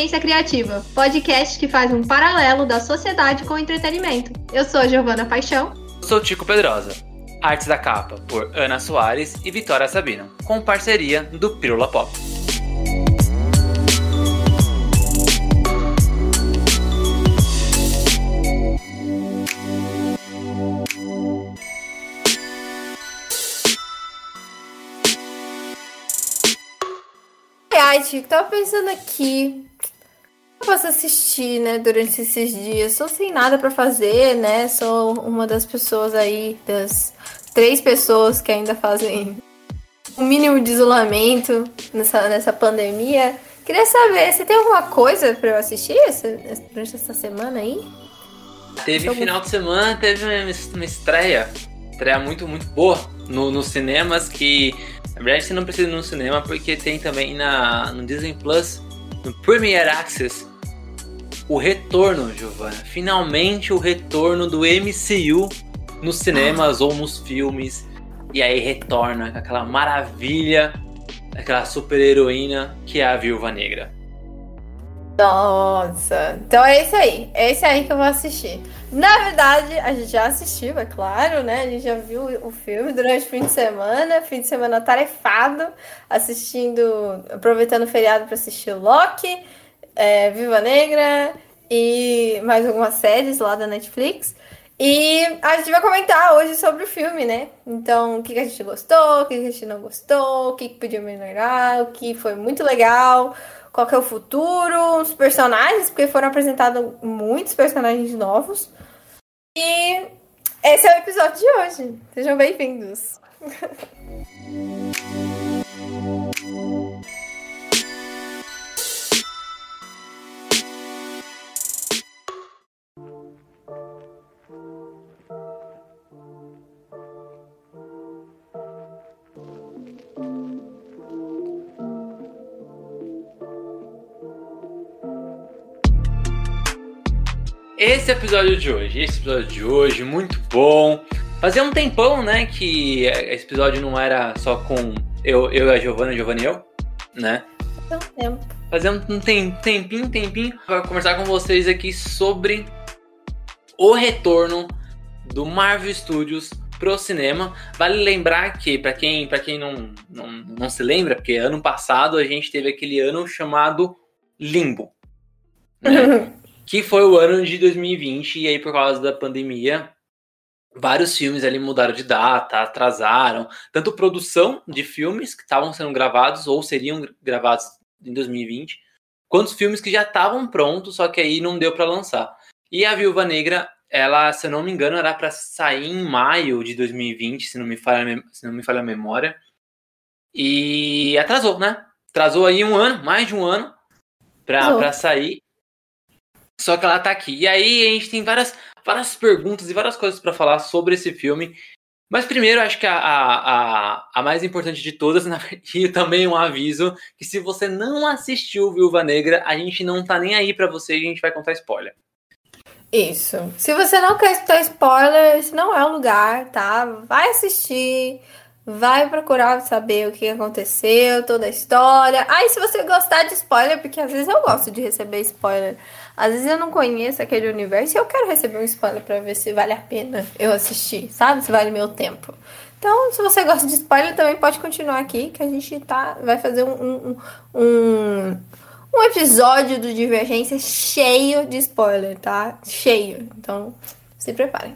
Desobediência Criativa, podcast que faz um paralelo da sociedade com o entretenimento. Eu sou a Giovana Paixão. Eu sou Tico Pedrosa. Artes da capa por Ana Soares e Vitória Sabino, com parceria do Pirula Pop. Ai, Tico, tava pensando aqui. Eu posso assistir, né, durante esses dias. Sou sem nada para fazer, né? Sou uma das pessoas aí, das três pessoas que ainda fazem o um mínimo de isolamento nessa, nessa pandemia. Queria saber, você tem alguma coisa para eu assistir essa, durante essa semana aí? Teve algum... final de semana, teve uma estreia. Estreia muito, muito boa no, nos cinemas que na verdade, você não precisa ir no cinema porque tem também na, no Disney Plus, no Premier Access, o retorno, Giovanna. Finalmente o retorno do MCU nos cinemas ou nos filmes. E aí retorna com aquela maravilha, aquela super heroína que é a Viúva Negra. Nossa, então é esse aí, é esse aí que eu vou assistir. Na verdade, a gente já assistiu, é claro, né? A gente já viu o filme durante o fim de semana, fim de semana tarefado, assistindo, aproveitando o feriado para assistir Loki, é, Viva Negra e mais algumas séries lá da Netflix. E a gente vai comentar hoje sobre o filme, né? Então, o que, a gente gostou, o que, a gente não gostou, o que, podia melhorar, o que foi muito legal, qual que é o futuro, os personagens, porque foram apresentados muitos personagens novos. E esse é o episódio de hoje. Sejam bem-vindos. esse episódio de hoje, esse episódio de hoje, muito bom. Fazia um tempão, né, que esse episódio não era só com eu, eu e a Giovana, Giovana e eu, né? Fazia um tempo. Fazia um tempinho, tempinho, para conversar com vocês aqui sobre o retorno do Marvel Studios pro cinema. Vale lembrar que, para quem, pra quem não, não, não se lembra, porque ano passado a gente teve aquele ano chamado Limbo. Né? que foi o ano de 2020, e aí por causa da pandemia, vários filmes ali mudaram de data, atrasaram, tanto produção de filmes que estavam sendo gravados ou seriam gravados em 2020, quanto filmes que já estavam prontos, só que aí não deu para lançar. E a Viúva Negra, ela, se eu não me engano, era para sair em maio de 2020, se não me falha, se não me falha a memória. E atrasou, né? Atrasou aí um ano, mais de um ano, para sair. Só que ela tá aqui. E aí a gente tem várias, várias perguntas e várias coisas para falar sobre esse filme. Mas primeiro, acho que a, a, a, mais importante de todas, e também um aviso, que se você não assistiu Viúva Negra, a gente não tá nem aí para você e a gente vai contar spoiler. Isso. Se você não quer escutar spoiler, esse não é o lugar, tá? Vai assistir, vai procurar saber o que aconteceu, toda a história. Aí, se você gostar de spoiler, porque às vezes eu gosto de receber spoiler às vezes eu não conheço aquele universo e eu quero receber um spoiler para ver se vale a pena eu assistir, sabe? Se vale meu tempo. Então, se você gosta de spoiler, também pode continuar aqui, que a gente tá, vai fazer um, um, um, um episódio do Divergência cheio de spoiler, tá? Cheio. Então, se preparem.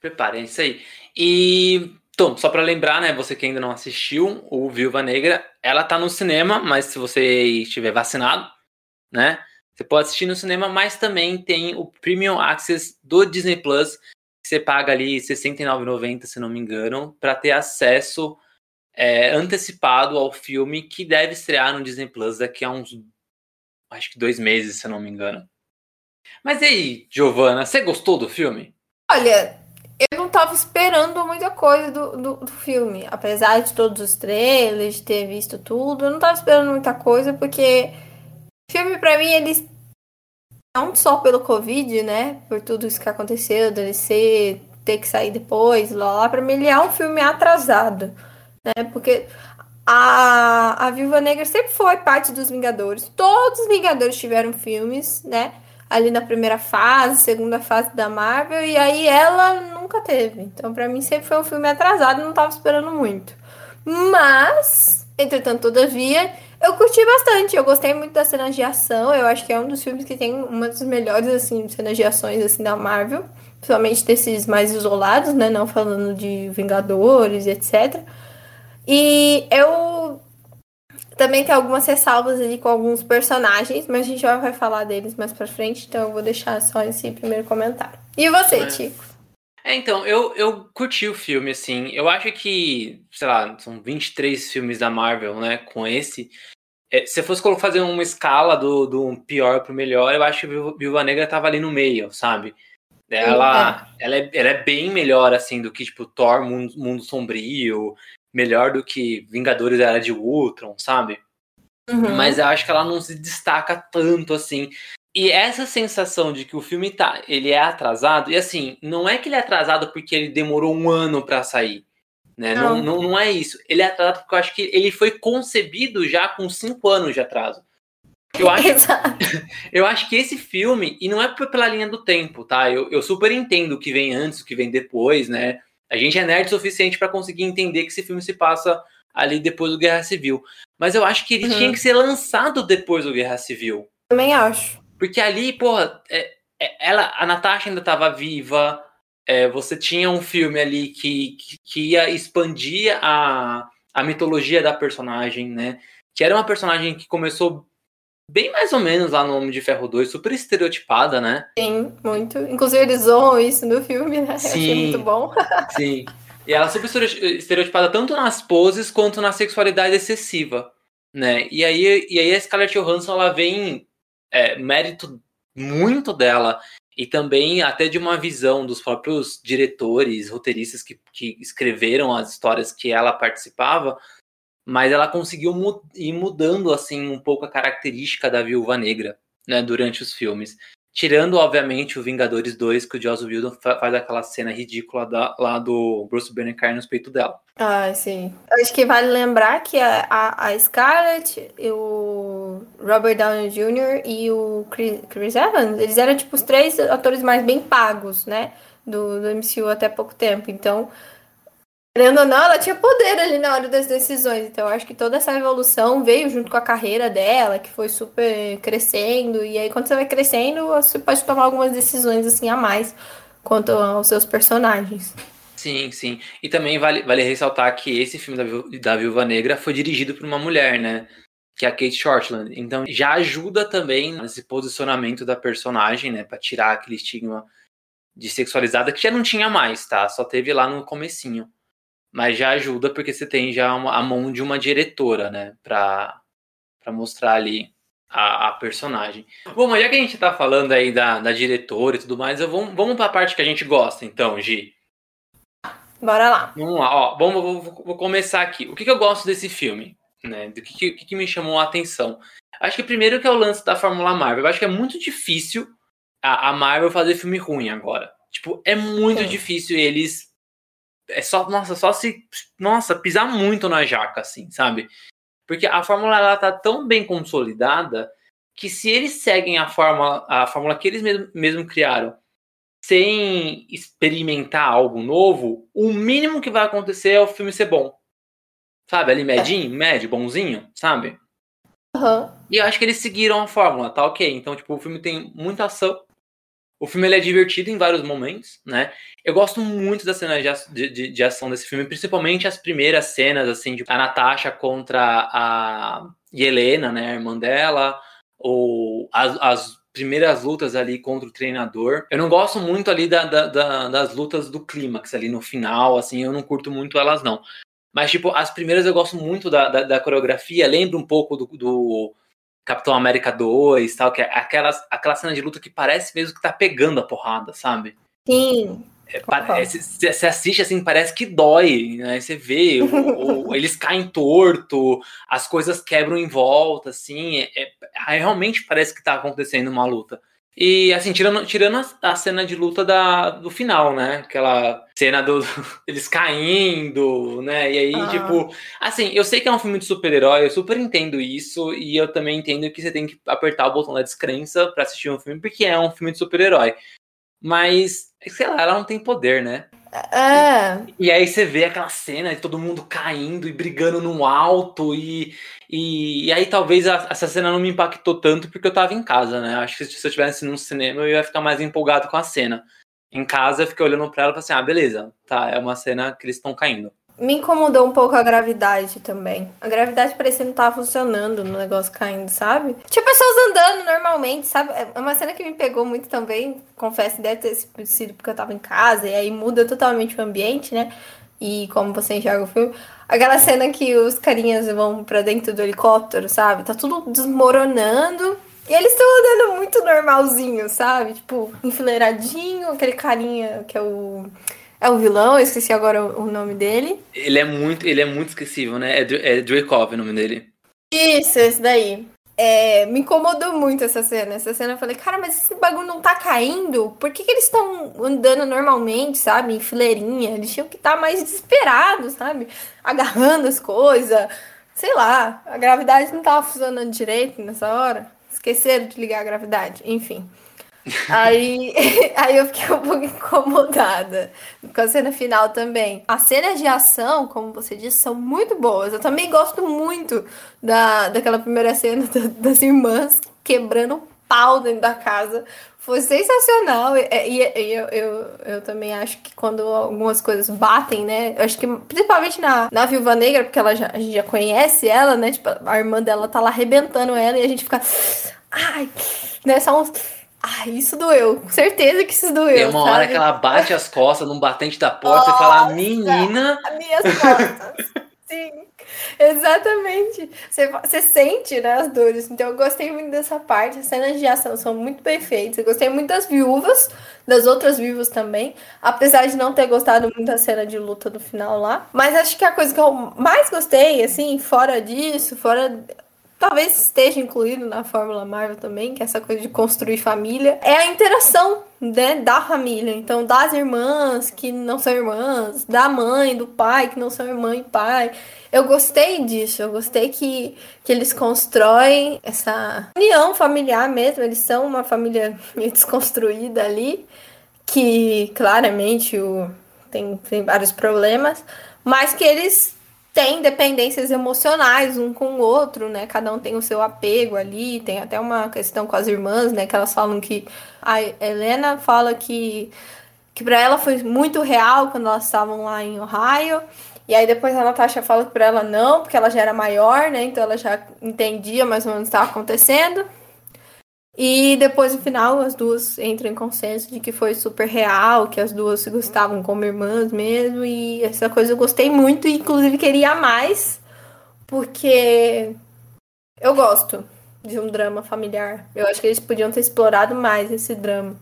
Preparem, isso aí. E então, só para lembrar, né, você que ainda não assistiu, o Viúva Negra, ela tá no cinema, mas se você estiver vacinado, né, você pode assistir no cinema, mas também tem o Premium Access do Disney Plus, que você paga ali R$ 69,90, se não me engano, para ter acesso é, antecipado ao filme que deve estrear no Disney Plus daqui a uns, acho que dois meses, se não me engano. Mas e aí, Giovana, você gostou do filme? Olha, eu não tava esperando muita coisa do, do, do, filme. Apesar de todos os trailers, de ter visto tudo, eu não tava esperando muita coisa, porque filme, para mim, ele. Não só pelo Covid, né? Por tudo isso que aconteceu, ser, ter que sair depois, lá, lá, pra mim ele é um filme atrasado, né? Porque a, a Viúva Negra sempre foi parte dos Vingadores. Todos os Vingadores tiveram filmes, né? Ali na primeira fase, segunda fase da Marvel, e aí ela nunca teve. Então, para mim, sempre foi um filme atrasado não tava esperando muito. Mas, entretanto, todavia, eu curti bastante. Eu gostei muito das cenas de ação. Eu acho que é um dos filmes que tem uma das melhores, assim, cenas de ações, assim, da Marvel. Principalmente desses mais isolados, né? Não falando de Vingadores, etc. E eu também tenho algumas ressalvas ali com alguns personagens, mas a gente já vai falar deles mais pra frente, então eu vou deixar só esse primeiro comentário. E você. Tico? É, então, eu, eu curti o filme, assim. Eu acho que, sei lá, são 23 filmes da Marvel, né? Com esse. É, se fosse fazer uma escala do, do pior pro melhor, eu acho que Viúva Negra tava ali no meio, sabe? Ela, é. ela, é, ela é bem melhor, assim, do que, tipo, Thor, Mundo, Mundo Sombrio, melhor do que Vingadores Era de Ultron, sabe? Uhum. Mas eu acho que ela não se destaca tanto assim. E essa sensação de que o filme tá, ele é atrasado, e assim, não é que ele é atrasado porque ele demorou um ano para sair. Né? Não. Não, não, não é isso. Ele é atrasado porque eu acho que ele foi concebido já com cinco anos de atraso. Eu acho, eu acho que esse filme, e não é pela linha do tempo, tá? Eu, eu super entendo o que vem antes, o que vem depois, né? A gente é nerd o suficiente para conseguir entender que esse filme se passa ali depois do Guerra Civil. Mas eu acho que ele uhum. tinha que ser lançado depois do Guerra Civil. Também acho. Porque ali, porra, é, é, ela, a Natasha ainda estava viva. É, você tinha um filme ali que, que, que, ia expandir a, a mitologia da personagem, né? Que era uma personagem que começou bem mais ou menos lá no Homem de Ferro 2, super estereotipada, né? Sim, muito. Inclusive eles zoam isso no filme, né? Sim, Eu achei muito bom. sim. E ela é super estereotipada tanto nas poses quanto na sexualidade excessiva, né? E aí, e aí a Scarlett Johansson, ela vem é, mérito muito dela e também até de uma visão dos próprios diretores, roteiristas que, que escreveram as histórias que ela participava, mas ela conseguiu mu ir mudando assim um pouco a característica da Viúva Negra, né, durante os filmes. Tirando, obviamente, o Vingadores 2, que o Joss Whedon faz aquela cena ridícula da, lá do Bruce Banner cair nos peitos dela. Ah, sim. Acho que vale lembrar que a, a, a Scarlett, o Robert Downey Jr. e o Chris, Chris, Evans, eles eram, tipo, os três atores mais bem pagos, né? Do, do MCU até pouco tempo. Então, Querendo ou não, ela tinha poder ali na hora das decisões. Então, acho que toda essa evolução veio junto com a carreira dela, que foi super crescendo. E aí, quando você vai crescendo, você pode tomar algumas decisões assim a mais quanto aos seus personagens. Sim, sim. E também vale, vale ressaltar que esse filme da, da Viúva Negra foi dirigido por uma mulher, né? Que é a Kate Shortland. Então já ajuda também nesse posicionamento da personagem, né? Pra tirar aquele estigma de sexualizada que já não tinha mais, tá? Só teve lá no comecinho mas já ajuda porque você tem já uma, a mão de uma diretora, né, para mostrar ali a, a, personagem. Bom, mas já que a gente tá falando aí da, da diretora e tudo mais, eu vou, vamos para a parte que a gente gosta, então, Gi. Bora lá. Vamos lá, ó, vamos, vou, vou começar aqui. O que, que, eu gosto desse filme? Né? Do que, que, que me chamou a atenção? Acho que primeiro que é o lance da Fórmula Marvel. Eu acho que é muito difícil a, a Marvel fazer filme ruim agora. Tipo, é muito Sim. difícil eles é só, nossa, só se, nossa, pisar muito na jaca, assim, sabe? Porque a fórmula ela tá tão bem consolidada que se eles seguem a fórmula, a fórmula que eles mesmo, mesmo criaram, sem experimentar algo novo, o mínimo que vai acontecer é o filme ser bom. Sabe? Ali medinho, médio, bonzinho, sabe? Uhum. E eu acho que eles seguiram a fórmula, tá ok. Então, tipo, o filme tem muita ação, o filme ele é divertido em vários momentos, né? Eu gosto muito das cenas de, de, de, ação desse filme, principalmente as primeiras cenas, assim, de a Natasha contra a Helena, né, a irmã dela, ou as, as primeiras lutas ali contra o treinador. Eu não gosto muito ali da, da, da, das lutas do clímax ali no final, assim, eu não curto muito elas, não. Mas, tipo, as primeiras eu gosto muito da, coreografia, lembra um pouco do, do Capitão América 2 tal, que é aquelas, aquela cena de luta que parece mesmo que tá pegando a porrada, sabe? Sim. É, parece, você assiste assim, parece que dói, né? Você vê, o, o, eles caem torto, as coisas quebram em volta, assim. É, é, realmente parece que tá acontecendo uma luta. E assim, tirando, tirando a, a, cena de luta da, do final, né? Aquela cena do, eles caindo, né? E aí, ah. tipo, assim, eu sei que é um filme de super-herói, eu super entendo isso, e eu também entendo que você tem que apertar o botão da descrença para assistir um filme, porque é um filme de super-herói. Mas, sei lá, ela não tem poder, né? É. E, e aí você vê aquela cena de todo mundo caindo e brigando no alto e, e, e aí talvez a, essa cena não me impactou tanto porque eu tava em casa, né? Acho que se eu estivesse no cinema eu ia ficar mais empolgado com a cena. Em casa eu fiquei olhando pra ela e falei assim, ah, beleza, tá, é uma cena que eles estão caindo. Me incomodou um pouco a gravidade também. A gravidade parecia não tava funcionando no negócio caindo, sabe? Tinha pessoas andando normalmente, sabe? É uma cena que me pegou muito também. Confesso, deve ter sido porque eu tava em casa, e aí muda totalmente o ambiente, né? E como você enxerga o filme. Aquela cena que os carinhas vão para dentro do helicóptero, sabe? Tá tudo desmoronando. E eles estão andando muito normalzinho, sabe? Tipo, enfileiradinho, aquele carinha que é o é o vilão, eu esqueci agora o nome dele. Ele é muito, ele é muito esquecível, né? É, é Dracov o nome dele. Isso, esse daí. É, me incomodou muito essa cena. Essa cena eu falei, cara, mas esse bagulho não tá caindo? Por que, que eles estão andando normalmente, sabe? Em fileirinha? Eles tinham que estar tá mais desesperados, sabe? Agarrando as coisas. Sei lá, a gravidade não tava funcionando direito nessa hora. Esqueceram de ligar a gravidade. Enfim. Aí, aí eu fiquei um pouco incomodada com a cena final também. As cenas de ação, como você disse, são muito boas. Eu também gosto muito da, daquela primeira cena das irmãs quebrando pau dentro da casa. Foi sensacional. E, e, e eu, eu, eu, também acho que quando algumas coisas batem, né? Eu acho que principalmente na, na Viúva Negra, porque ela já, a gente já conhece ela, né? Tipo, a irmã dela tá lá arrebentando ela e a gente fica. Ai, né? Só uns ah, isso doeu. Certeza que isso doeu. Tem uma sabe? hora que ela bate as costas num batente da porta Nossa, e fala, menina. As minhas costas. Sim. Exatamente. Você, você sente né, as dores. Então eu gostei muito dessa parte. As cenas de ação são muito bem feitas. Eu gostei muito das viúvas, das outras viúvas também. Apesar de não ter gostado muito da cena de luta do final lá. Mas acho que a coisa que eu mais gostei, assim, fora disso, fora talvez esteja incluído na Fórmula Marvel também, que é essa coisa de construir família, é a interação né, da família. Então, das irmãs que não são irmãs, da mãe, do pai que não são irmã e pai. Eu gostei disso, eu gostei que, que eles constroem essa união familiar mesmo. Eles são uma família meio desconstruída ali, que claramente o, tem, tem vários problemas, mas que eles tem dependências emocionais um com o outro, né? Cada um tem o seu apego ali, tem até uma questão com as irmãs, né? Que elas falam que a Helena fala que que para ela foi muito real quando elas estavam lá em Ohio. E aí depois a Natasha fala que para ela não, porque ela já era maior, né? Então ela já entendia mais ou menos o que estava acontecendo. E depois, no final, as duas entram em consenso de que foi super real, que as duas se gostavam como irmãs mesmo. E essa coisa eu gostei muito, e inclusive queria mais, porque eu gosto de um drama familiar. Eu acho que eles podiam ter explorado mais esse drama.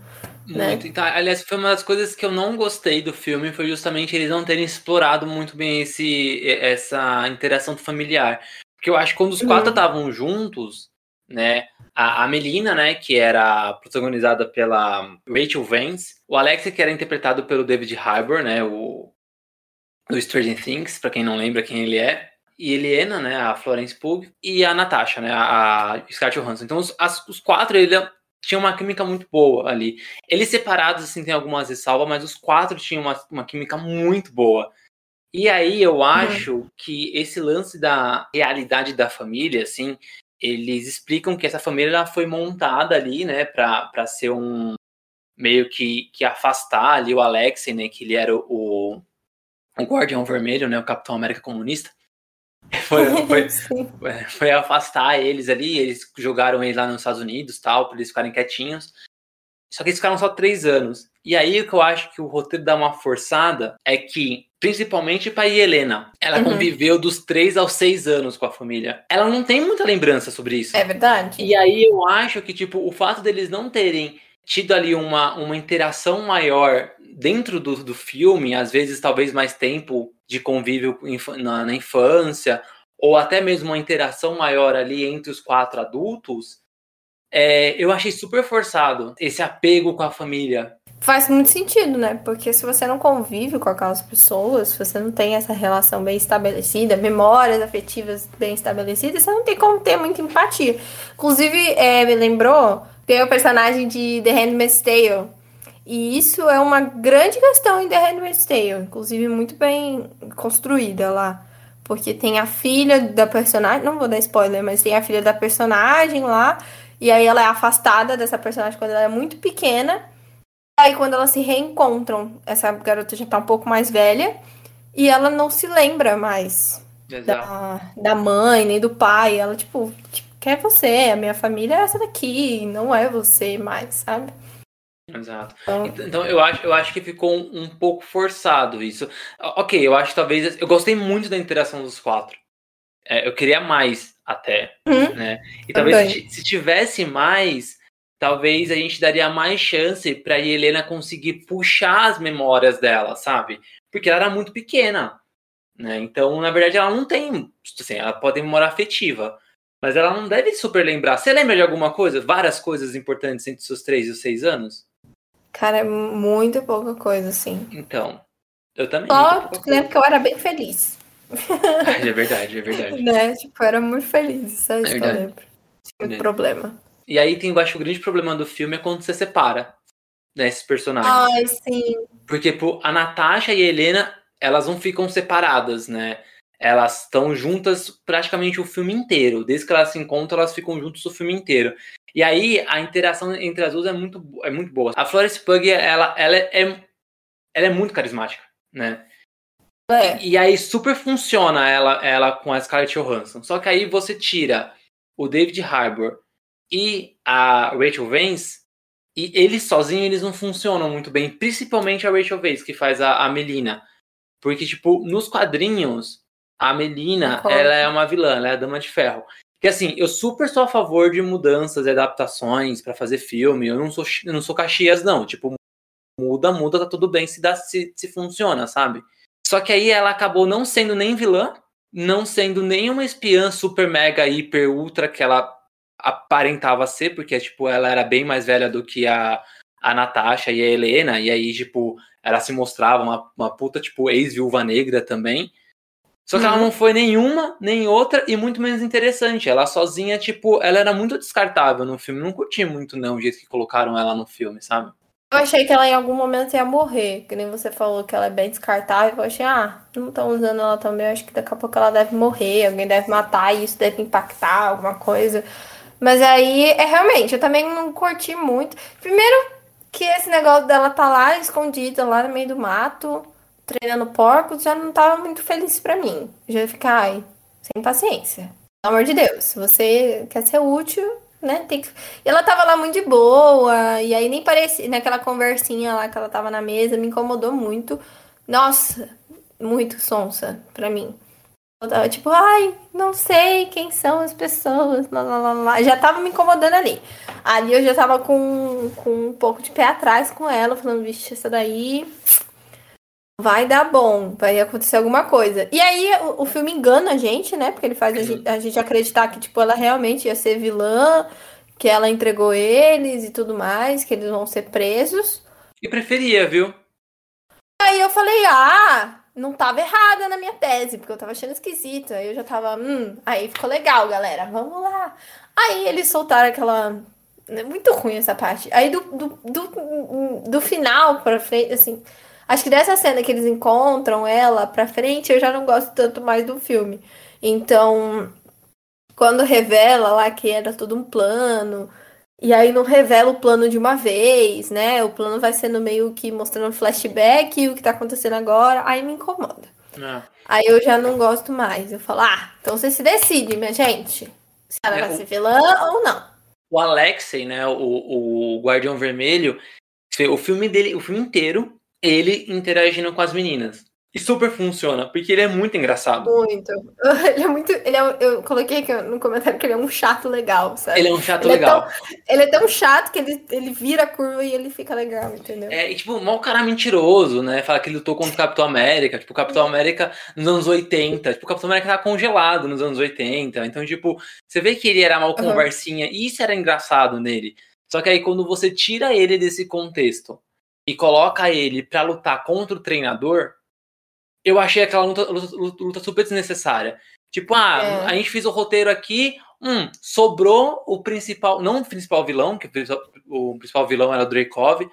Né? Muito. Né? Então, aliás, foi uma das coisas que eu não gostei do filme, foi justamente eles não terem explorado muito bem esse, essa interação familiar. Porque eu acho que quando os quatro uhum. estavam uhum. juntos, né? A, a Melina, né, que era protagonizada pela Rachel Vance, o Alex, que era interpretado pelo David Harbour, né, o do Stranger Things, para quem não lembra quem ele é, e Helena, né, a Florence Pugh, e a Natasha, né, a, a Scarlett Johansson. Então, os, as, os quatro, ele tinha uma química muito boa ali. Eles separados, assim, tem algumas ressalvas, mas os quatro tinham uma, uma química muito boa. E aí eu uhum. acho que esse lance da realidade da família, assim, eles explicam que essa família foi montada ali, né, para ser um meio que, que afastar ali o Alexei, né, que ele era o, o Guardião Vermelho, né, o Capitão América comunista. Foi, foi, é, foi, afastar eles ali, eles jogaram eles lá nos Estados Unidos, tal, para eles ficarem quietinhos. Só que eles ficaram só três anos. E aí o que eu acho que o roteiro dá uma forçada é que, principalmente para Helena, ela uhum. conviveu dos três aos seis anos com a família. Ela não tem muita lembrança sobre isso. É verdade. E aí eu acho que, tipo, o fato deles não terem tido ali uma, uma interação maior dentro do, do filme, às vezes talvez mais tempo de convívio na, na infância, ou até mesmo uma interação maior ali entre os quatro adultos, é, eu achei super forçado esse apego com a família. Faz muito sentido, né? Porque se você não convive com aquelas pessoas, se você não tem essa relação bem estabelecida, memórias afetivas bem estabelecidas, você não tem como ter muita empatia. Inclusive, é, me lembrou, tem o personagem de The Handmaid's Tale. E isso é uma grande questão em The Handmaid's Tale, inclusive muito bem construída lá. Porque tem a filha da personagem, não vou dar spoiler, mas tem a filha da personagem lá, e aí ela é afastada dessa personagem quando ela é muito pequena. Aí quando elas se reencontram, essa garota já tá um pouco mais velha e ela não se lembra mais da, da mãe nem do pai. Ela, tipo, tipo, quer você, a minha família é essa daqui, não é você mais, sabe? Exato. Então, então eu, acho, eu acho que ficou um, um, pouco forçado isso. Ok, eu acho que talvez. Eu gostei muito da interação dos quatro. É, eu queria mais até. Uhum. Né? E talvez se, se, tivesse mais, talvez a gente daria mais chance para Helena conseguir puxar as memórias dela, sabe? Porque ela era muito pequena. Né? Então, na verdade, ela não tem. Assim, ela pode ter memória afetiva. Mas ela não deve super lembrar. Você lembra de alguma coisa? Várias coisas importantes entre os seus três e os seis anos? Cara, é muito pouca coisa, assim. Então, eu também. Só lembro que eu era bem feliz. é verdade, é verdade. né? Tipo, eu era muito feliz, só isso é que eu lembro. Tinha problema. E aí tem, eu acho, o grande problema do filme é quando você separa né, esses personagens. Ai, sim. Porque pô, a Natasha e a Helena, elas não ficam separadas, né? Elas estão juntas praticamente o filme inteiro. Desde que elas se encontram, elas ficam juntas o filme inteiro. E aí a interação entre as duas é muito, é muito boa. A Florence Pug, ela, ela, é, ela é muito carismática, né? É. E aí super funciona ela, ela com a Scarlett Johansson. Só que aí você tira o David Harbour e a Rachel Vance e eles sozinhos eles não funcionam muito bem, principalmente a Rachel Vance que faz a, a Melina. Porque tipo, nos quadrinhos a Melina, ela é uma vilã, ela é a dama de ferro. Que assim, eu super sou a favor de mudanças e adaptações para fazer filme. Eu não sou eu não sou Caxias não, tipo, muda, muda, tá tudo bem se dá se, se funciona, sabe? Só que aí ela acabou não sendo nem vilã, não sendo nenhuma espiã super mega hiper ultra que ela aparentava ser, porque tipo, ela era bem mais velha do que a, a Natasha e a Helena, e aí, tipo, ela se mostrava uma, uma puta, tipo, ex-viúva negra também. Só que uhum. ela não foi nenhuma, nem outra, e muito menos interessante. Ela sozinha, tipo, ela era muito descartável no filme. Não curti muito, não, o jeito que colocaram ela no filme, sabe? Eu achei que ela em algum momento ia morrer, que nem você falou que ela é bem descartável. Eu achei, ah, não estão usando ela também. Eu acho que daqui a pouco ela deve morrer, alguém deve matar e isso deve impactar alguma coisa. Mas aí, é realmente, eu também não curti muito. Primeiro, que esse negócio dela tá lá escondida, lá no meio do mato, treinando porcos, já não tava muito feliz para mim. Já ficar, ai, sem paciência. Pelo amor de Deus, se você quer ser útil, né? Tem que... E ela tava lá muito de boa, e aí nem parecia, naquela conversinha lá que ela tava na mesa, me incomodou muito. Nossa, muito sonsa pra mim. Tipo, ai, não sei quem são as pessoas, lá, lá, lá, lá. Já tava me incomodando ali. Ali eu já tava com, com um pouco de pé atrás com ela, falando, vixe, essa daí vai dar bom, vai acontecer alguma coisa. E aí o, o filme engana a gente, né? Porque ele faz a gente, a gente, acreditar que, tipo, ela realmente ia ser vilã, que ela entregou eles e tudo mais, que eles vão ser presos. E preferia, viu? Aí eu falei, ah, não tava errada na minha tese, porque eu tava achando esquisito. Aí eu já tava, hum, aí ficou legal, galera, vamos lá. Aí eles soltaram aquela. É muito ruim essa parte. Aí do, do, do, do final pra frente, assim. Acho que dessa cena que eles encontram ela pra frente, eu já não gosto tanto mais do filme. Então, quando revela lá que era todo um plano, e aí não revela o plano de uma vez, né? O plano vai sendo meio que mostrando flashback e o que tá acontecendo agora, aí me incomoda. É. Aí eu já não gosto mais. Eu falo, ah, então você se decide, minha gente. Se ela é, vai ser vilã ou não. O Alexei, né? O, o Guardião Vermelho, o filme dele, o filme inteiro, ele interagindo com as meninas. E super funciona, porque ele é muito engraçado. Muito. Ele é muito. Ele é, eu coloquei aqui no comentário que ele é um chato legal, sabe? Ele é um chato ele legal. É tão, ele é tão chato que ele, ele vira a curva e ele fica legal, entendeu? É, e tipo, mal cara mentiroso, né? Fala que ele lutou contra o Capitão América. Tipo, o Capitão América nos anos 80. Tipo, o Capitão América tava congelado nos anos 80. Então, tipo, você vê que ele era mal conversinha. Uhum. E isso era engraçado nele. Só que aí, quando você tira ele desse contexto e coloca ele para lutar contra o treinador eu achei aquela luta, luta, luta super desnecessária. Tipo, ah, é. a gente fez o roteiro aqui, hum, sobrou o principal, não o principal vilão, que o principal vilão era o Dreykov,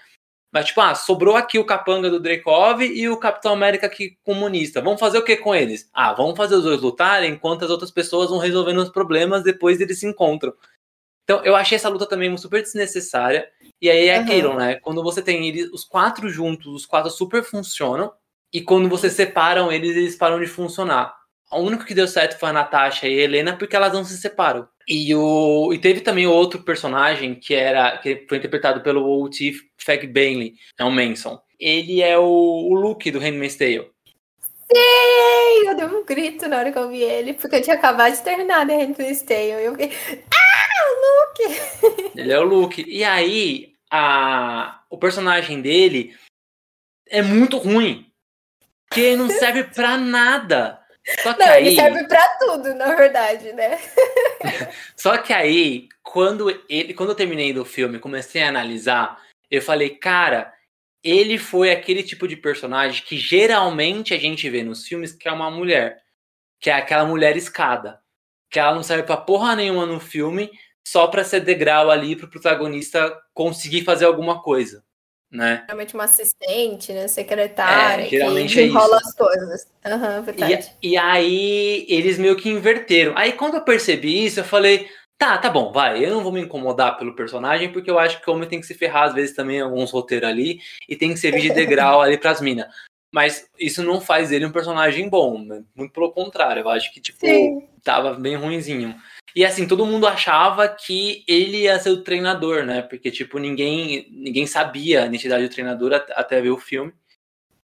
mas tipo, ah, sobrou aqui o capanga do Dreykov e o Capitão América aqui comunista. Vamos fazer o que com eles? Ah, vamos fazer os dois lutarem enquanto as outras pessoas vão resolvendo os problemas depois eles se encontram. Então, eu achei essa luta também super desnecessária. E aí é uhum. aquilo, né? Quando você tem eles, os quatro juntos, os quatro super funcionam. E quando você separam eles, eles param de funcionar. O único que deu certo foi a Natasha e a Helena, porque elas não se separam. E, o, e teve também outro personagem que era que foi interpretado pelo O.T. Fagbanley, é o Manson. Ele é o, o Luke do Handmaid's Tale. Sim! Eu dei um grito na hora que eu vi ele, porque eu tinha acabado de terminar The Handmaid's Tale. E eu fiquei, ah, o Luke! Ele é o Luke. E aí, a, o personagem dele é muito ruim que não serve pra nada. Só que não, aí... ele serve pra tudo, na verdade, né? Só que aí, quando, ele, quando eu terminei do filme, comecei a analisar, eu falei, cara, ele foi aquele tipo de personagem que geralmente a gente vê nos filmes que é uma mulher. Que é aquela mulher escada. Que ela não serve pra porra nenhuma no filme, só pra ser degrau ali pro protagonista conseguir fazer alguma coisa né? Geralmente uma assistente, né? Secretária, é, geralmente que é enrola isso. as coisas. Uhum, verdade. E, e, aí eles meio que inverteram. Aí quando eu percebi isso, eu falei, tá, tá bom, vai, eu não vou me incomodar pelo personagem, porque eu acho que o homem tem que se ferrar às vezes também alguns roteiros ali, e tem que servir de degrau ali pras minas. Mas isso não faz ele um personagem bom, né? Muito pelo contrário, eu acho que, tipo, Sim. tava bem ruinzinho. E assim, todo mundo achava que ele ia ser o treinador, né? Porque, tipo, ninguém, ninguém sabia a identidade do treinador até ver o filme.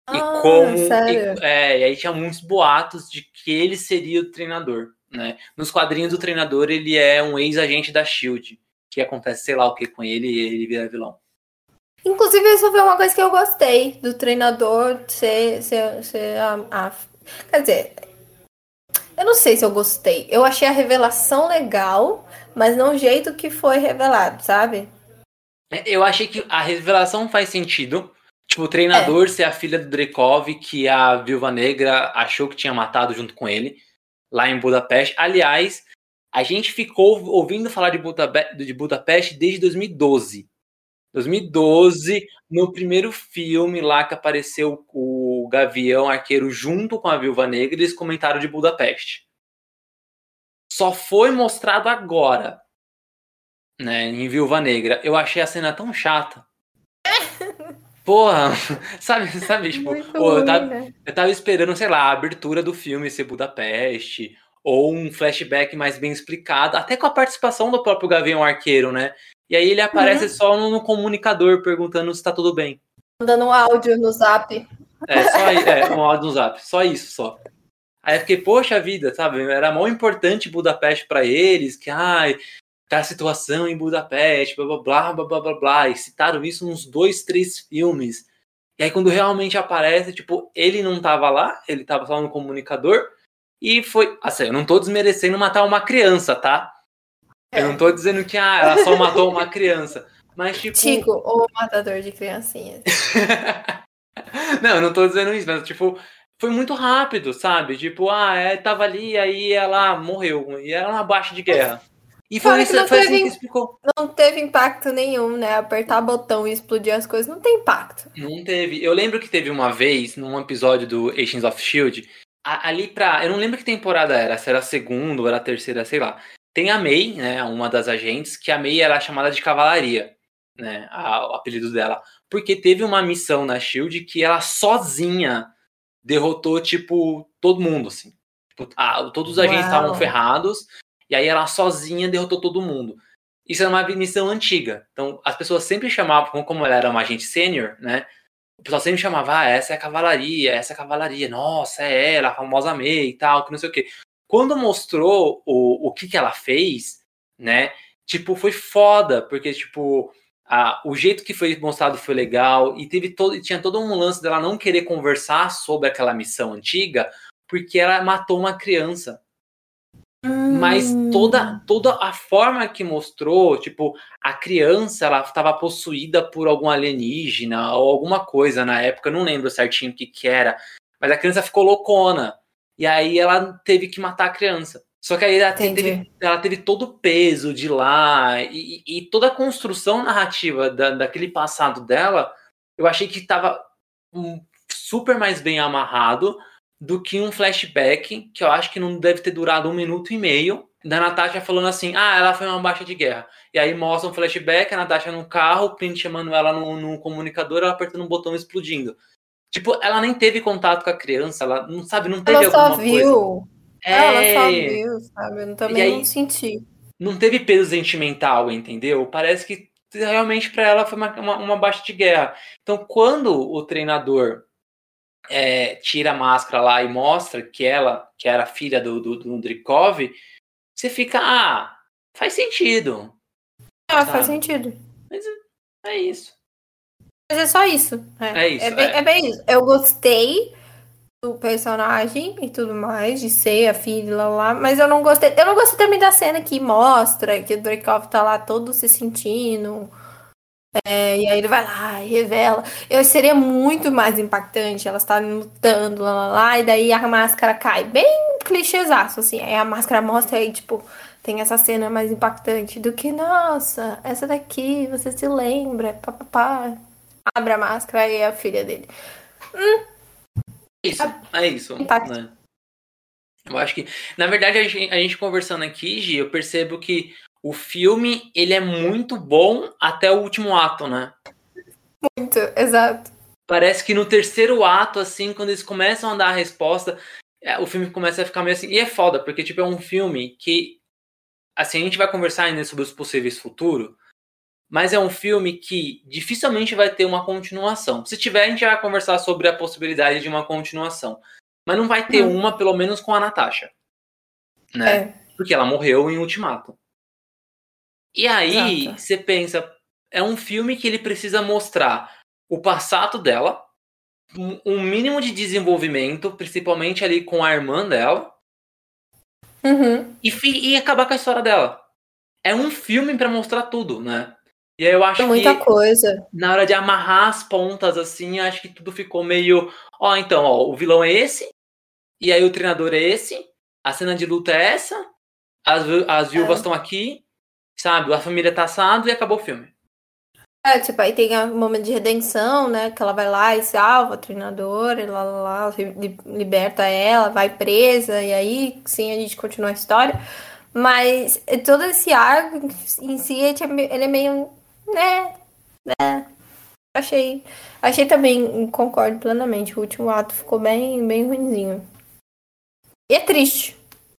Ah, e como. Sério? E, é, e aí tinha muitos boatos de que ele seria o treinador. Né? Nos quadrinhos do treinador, ele é um ex-agente da Shield. Que acontece, sei lá o que com ele e ele vira vilão. Inclusive, isso foi uma coisa que eu gostei do treinador ser, ser, ser a, a... Quer dizer, eu não sei se eu gostei. Eu achei a revelação legal, mas não o jeito que foi revelado, sabe? É, eu achei que a revelação faz sentido. Tipo, o treinador é. ser a filha do Drekov, que a Viúva Negra achou que tinha matado junto com ele, lá em Budapeste. Aliás, a gente ficou ouvindo falar de, de Budapeste desde 2012. 2012, no primeiro filme lá que apareceu o Gavião Arqueiro junto com a Viúva Negra, eles comentaram de Budapeste. Só foi mostrado agora, né, em Viúva Negra. Eu achei a cena tão chata. Porra, sabe, sabe, tipo, pô, eu, tava, né? eu tava esperando, sei lá, a abertura do filme ser Budapeste, ou um flashback mais bem explicado, até com a participação do próprio Gavião Arqueiro, né? E aí ele aparece uhum. só no, no, comunicador perguntando se tá tudo bem. Mandando um áudio no zap. É, só é, um áudio no zap. Só isso, só. Aí eu fiquei, poxa vida, sabe? Era mó importante Budapeste para eles, que ai, tá a situação em Budapeste, blá blá blá blá blá blá blá. E citaram isso nos dois, três filmes. E aí quando realmente aparece, tipo, ele não tava lá, ele tava só no comunicador. E foi. Assim, eu não tô desmerecendo matar uma criança, tá? Eu não tô dizendo que ah, ela só matou uma criança. Mas, tipo. Tico, o matador de criancinhas. não, eu não tô dizendo isso, mas, tipo, foi muito rápido, sabe? Tipo, ah, é, tava ali, aí ela morreu. E era uma baixa de guerra. E foi, isso, foi assim que explicou. Não teve impacto nenhum, né? Apertar botão e explodir as coisas não tem impacto. Não teve. Eu lembro que teve uma vez, num episódio do Agents of Shield, ali pra. Eu não lembro que temporada era, se era a segunda ou era a terceira, sei lá. Tem a May, né, uma das agentes, que a May era chamada de cavalaria, né, a, o apelido dela, porque teve uma missão na Shield que ela sozinha derrotou tipo todo mundo, assim. Tipo, todos os agentes estavam ferrados e aí ela sozinha derrotou todo mundo. Isso era uma missão antiga. Então as pessoas sempre chamavam, como ela era uma agente sênior, né? o pessoal sempre chamava, ah, essa é a cavalaria, essa é a cavalaria, nossa, é ela, a famosa May e tal, que não sei o quê. Quando mostrou o, o que, que ela fez, né? Tipo, foi foda, porque, tipo, a, o jeito que foi mostrado foi legal, e teve todo, tinha todo um lance dela não querer conversar sobre aquela missão antiga, porque ela matou uma criança. Mas toda, toda a forma que mostrou, tipo, a criança, ela estava possuída por algum alienígena ou alguma coisa na época, não lembro certinho o que que era, mas a criança ficou loucona. E aí ela teve que matar a criança. Só que aí ela teve, ela teve, todo o peso de lá e, e toda a construção narrativa da, daquele passado dela, eu achei que estava super mais bem amarrado do que um flashback, que eu acho que não deve ter durado um minuto e meio, da Natasha falando assim: ah, ela foi uma baixa de guerra. E aí mostra um flashback, a Natasha no carro, o Clint chamando ela no, no comunicador, ela apertando um botão explodindo. Tipo, ela nem teve contato com a criança, ela não sabe, não teve ela só viu. Coisa. É... Ela só viu, sabe? Eu também aí, não senti. Não teve peso sentimental, entendeu? Parece que realmente para ela foi uma, uma, uma baixa de guerra. Então, quando o treinador é, tira a máscara lá e mostra que ela, que era filha do, do, do Drikov, você fica, ah, faz sentido. Ah, sabe? faz sentido. Mas é, é isso. Mas é só isso. É, é isso. É bem, é. é bem, isso. Eu gostei do personagem e tudo mais, de ser a filha lá, lá, mas eu não gostei. Eu não gostei também da cena que mostra que o Dracov tá lá todo se sentindo é, e aí ele vai lá e revela. Eu seria muito mais impactante elas estarem lutando lá, lá, lá, e daí a máscara cai. Bem clichêzaço, assim. Aí a máscara mostra aí, tipo, tem essa cena mais impactante do que, nossa, essa daqui, você se lembra, papapá. Abre a máscara e é a filha dele. Hum. Isso, é isso. Né? Eu acho que, na verdade, a gente, a gente conversando aqui, Gi, eu percebo que o filme ele é muito bom até o último ato, né? Muito, exato. Parece que no terceiro ato, assim, quando eles começam a dar a resposta, é, o filme começa a ficar meio assim. E é foda, porque tipo, é um filme que. Assim, a gente vai conversar ainda sobre os possíveis futuros, mas é um filme que dificilmente vai ter uma continuação. Se tiver, a gente vai conversar sobre a possibilidade de uma continuação. Mas não vai ter hum. uma, pelo menos com a Natasha. Né? É. Porque ela morreu em Ultimato. E aí, Exato. você pensa, é um filme que ele precisa mostrar o passado dela, um mínimo de desenvolvimento, principalmente ali com a irmã dela, uhum. e, e, acabar com a história dela. É um filme para mostrar tudo, né? E aí eu acho é muita que coisa. na hora de amarrar as pontas, assim, acho que tudo ficou meio. Ó, então, ó, o vilão é esse, e aí o treinador é esse, a cena de luta é essa, as, as viúvas estão é. aqui, Sabe? A família tá assado e acabou o filme. É, tipo, aí tem um momento de redenção, né? Que ela vai lá e salva a treinadora, e lá, lá, lá liberta ela, vai presa, e aí sim a gente continua a história. Mas todo esse arco em si, ele é meio. Né? né? Achei. Achei também, concordo plenamente. O último ato ficou bem, bem ruimzinho. E é triste,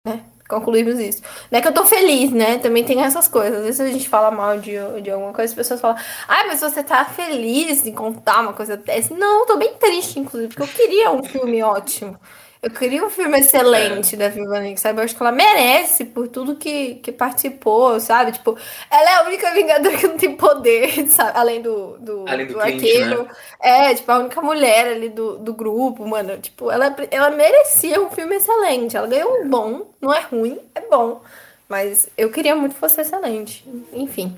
né? Concluímos isso. Não é que eu tô feliz, né? Também tem essas coisas. Às vezes a gente fala mal de, de alguma coisa, as pessoas falam, ai, ah, mas você tá feliz em contar uma coisa dessa. Não, eu tô bem triste, inclusive, porque eu queria um filme ótimo. Eu queria um filme excelente é. da Viva Nick, sabe? Eu acho que ela merece por tudo que, que participou, sabe? Tipo, ela é a única Vingadora que não tem poder, sabe? Além do, do, Além do, do Clint, arqueiro. Né? É, tipo, a única mulher ali do, do grupo, mano. Tipo, ela, ela merecia um filme excelente. Ela ganhou um bom, não é ruim, é bom. Mas eu queria muito que fosse excelente. Enfim.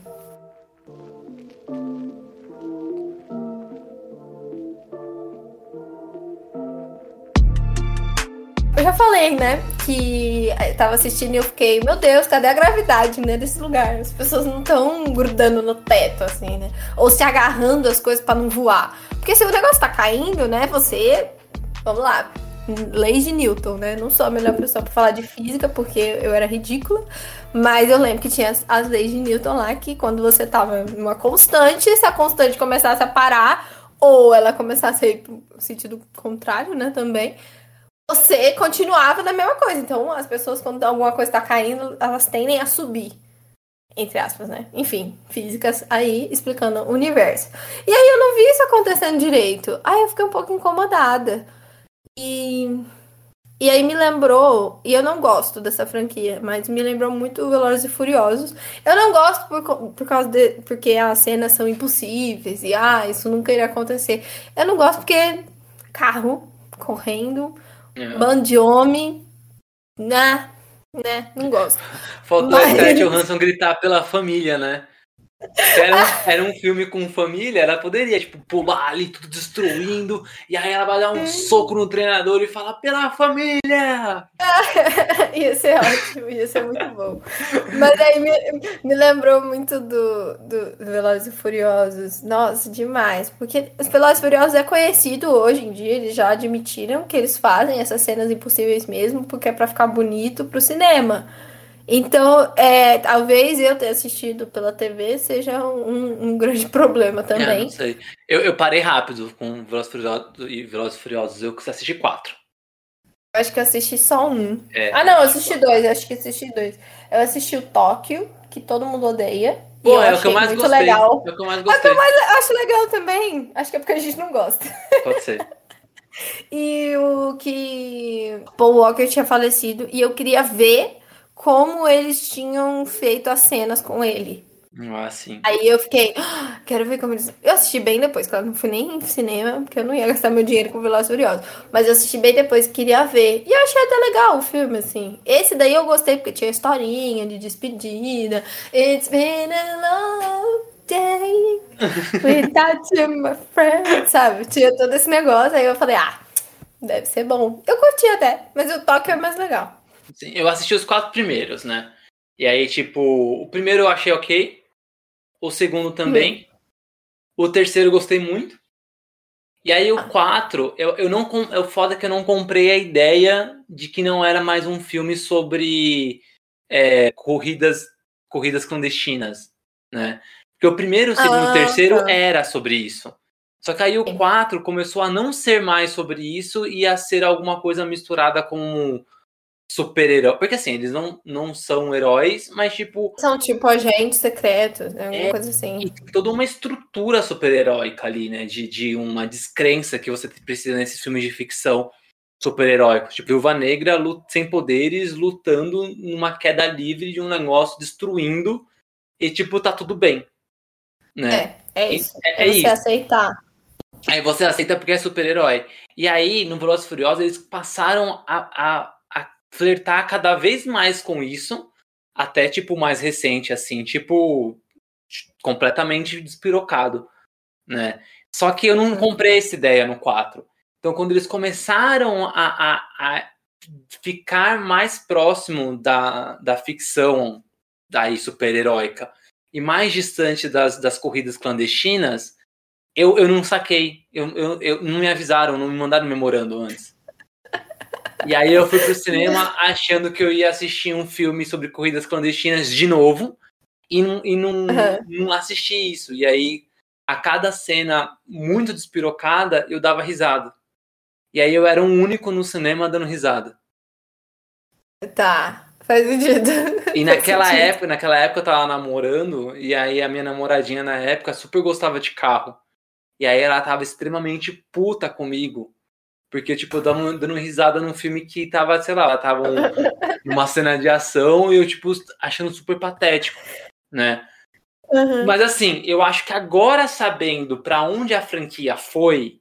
Eu já falei, né? Que eu tava assistindo e eu fiquei, meu Deus, cadê a gravidade, né? Desse lugar. As pessoas não estão grudando no teto, assim, né? Ou se agarrando as coisas para não voar. Porque se o negócio tá caindo, né? Você. Vamos lá. Leis de Newton, né? Não sou a melhor pessoa para falar de física, porque eu era ridícula. Mas eu lembro que tinha as, as leis de Newton lá, que quando você tava numa constante, se a constante começasse a parar, ou ela começasse a ir pro sentido contrário, né? Também você continuava na mesma coisa. Então, as pessoas, quando alguma coisa está caindo, elas tendem a subir. entre aspas, né? Enfim, físicas aí explicando o universo. E aí eu não vi isso acontecendo direito. Aí eu fiquei um pouco incomodada. E e aí me lembrou, e eu não gosto dessa franquia, mas me lembrou muito Velozes e Furiosos. Eu não gosto por, por causa de porque as cenas são impossíveis e ah, isso nunca iria acontecer. Eu não gosto porque carro correndo, é. bando de homem, né? Né? Não gosto. Faltou mas... Scarlett Johansson gritar pela família, né? Era era um filme com família, ela poderia, tipo, pular ali, tudo destruindo, e aí ela vai dar um soco no treinador e falar pela família! ia ser ótimo, ia ser muito bom. Mas aí me, me lembrou muito do, do Velozes e Furiosos. Nossa, demais. Porque os Velozes e Furiosos é conhecido hoje em dia, eles já admitiram que eles fazem essas cenas impossíveis mesmo, porque é pra ficar bonito pro cinema. Então, é, talvez eu ter assistido pela TV seja um, um grande problema também. É, não sei. Eu, eu parei rápido com Velozes Furiosos e Velozes Furiosos. Eu assisti quatro. Eu acho que eu assisti só um. É, ah, não, eu assisti dois. Acho que assisti dois. Eu assisti o Tóquio, que todo mundo odeia. Pô, é o que eu mais gostei. legal. É o que eu mais gostei. É o que eu mais acho legal também. Acho que é porque a gente não gosta. Pode ser. e o que Paul Walker tinha falecido. E eu queria ver como eles tinham feito as cenas com ele. Ah, sim. Aí eu fiquei, ah, quero ver como eles. Eu assisti bem depois, claro, não fui nem em cinema, porque eu não ia gastar meu dinheiro com Velozes Furiosos. Mas eu assisti bem depois, queria ver. E eu achei até legal o filme, assim. Esse daí eu gostei, porque tinha historinha de despedida. It's been a long day without you, my friend. Sabe? Tinha todo esse negócio. Aí eu falei, ah, deve ser bom. Eu curti até, mas o toque é mais legal. Sim, eu assisti os quatro primeiros, né? E aí, tipo, o primeiro eu achei ok. O segundo também. O terceiro eu gostei muito. E aí o 4, eu, eu não. É o foda que eu não comprei a ideia de que não era mais um filme sobre é, corridas, corridas clandestinas, né? Porque o primeiro, o segundo e ah, o terceiro tá. era sobre isso. Só que aí o 4 começou a não ser mais sobre isso e a ser alguma coisa misturada com super-herói. Porque assim, eles não, não são heróis, mas tipo. São tipo agentes secretos, né? Alguma é, coisa assim. E tem toda uma estrutura super-heróica ali, né? De, de uma descrença que você precisa nesses filmes de ficção super-heróicos. Tipo, Viúva Negra sem poderes, lutando numa queda livre de um negócio, destruindo. E, tipo, tá tudo bem. Né? É, é isso. É, é, é você isso. aceitar. Aí você aceita porque é super-herói. E aí, no Velozes Furiosos, eles passaram a, a flertar cada vez mais com isso, até tipo mais recente, assim, tipo completamente despirocado, né? Só que eu não comprei essa ideia no 4. Então, quando eles começaram a, a, a ficar mais próximo da, da ficção daí super-heróica e mais distante das, das corridas clandestinas, eu, eu não saquei. Eu, eu, eu, não me avisaram, não me mandaram memorando antes. E aí eu fui pro cinema achando que eu ia assistir um filme sobre corridas clandestinas de novo e não, e não, uhum. não assisti isso. E aí, a cada cena muito despirocada, eu dava risada. E aí eu era o um único no cinema dando risada. Tá, faz sentido. E naquela sentido. época, naquela época eu tava namorando, e aí a minha namoradinha na época super gostava de carro. E aí ela tava extremamente puta comigo porque, tipo, eu tava dando risada num filme que tava, sei lá, tava um, uma cena de ação e eu, tipo, achando super patético, né? Uhum. Mas assim, eu acho que agora sabendo para onde a franquia foi,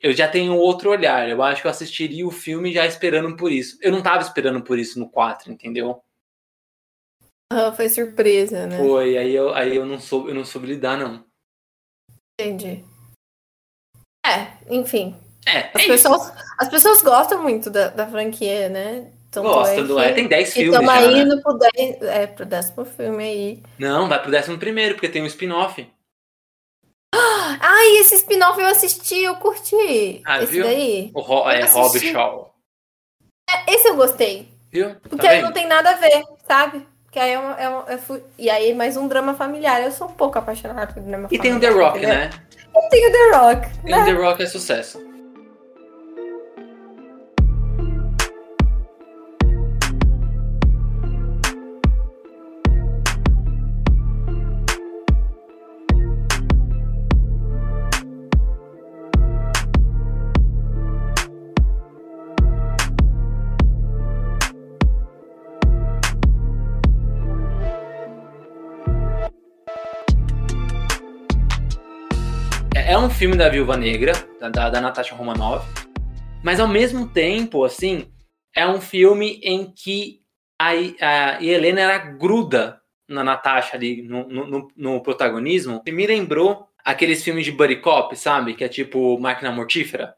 eu já tenho outro olhar. Eu acho que eu assistiria o filme já esperando por isso. Eu não tava esperando por isso no 4, entendeu? Uhum, foi surpresa, né? Foi, aí eu, aí eu não soube, eu não soube lidar, não. Entendi. É, enfim, é, as, é pessoas, as pessoas gostam muito da, da franquia, né? Gostam, do, é, tem 10 filmes. Estamos aí né? pro, dez, é, pro décimo filme aí. Não, vai pro décimo primeiro, porque tem um spin-off. Ai, esse spin-off eu assisti, eu curti. Ah, esse viu? daí. O Ro é Rob Shaw. É, esse eu gostei. Viu? Tá porque tá aí não tem nada a ver, sabe? Que aí é uma, é uma, fui... E aí mais um drama familiar. Eu sou um pouco apaixonada por drama e familiar. E tem o The Rock, né? E tem o The Rock. E né? o The Rock é sucesso. Filme da Viúva Negra, da, da, Natasha Romanoff, mas ao mesmo tempo, assim, é um filme em que a, a Helena era gruda na Natasha ali, no, no, no protagonismo, e me lembrou aqueles filmes de buddy cop, sabe? Que é tipo Máquina Mortífera.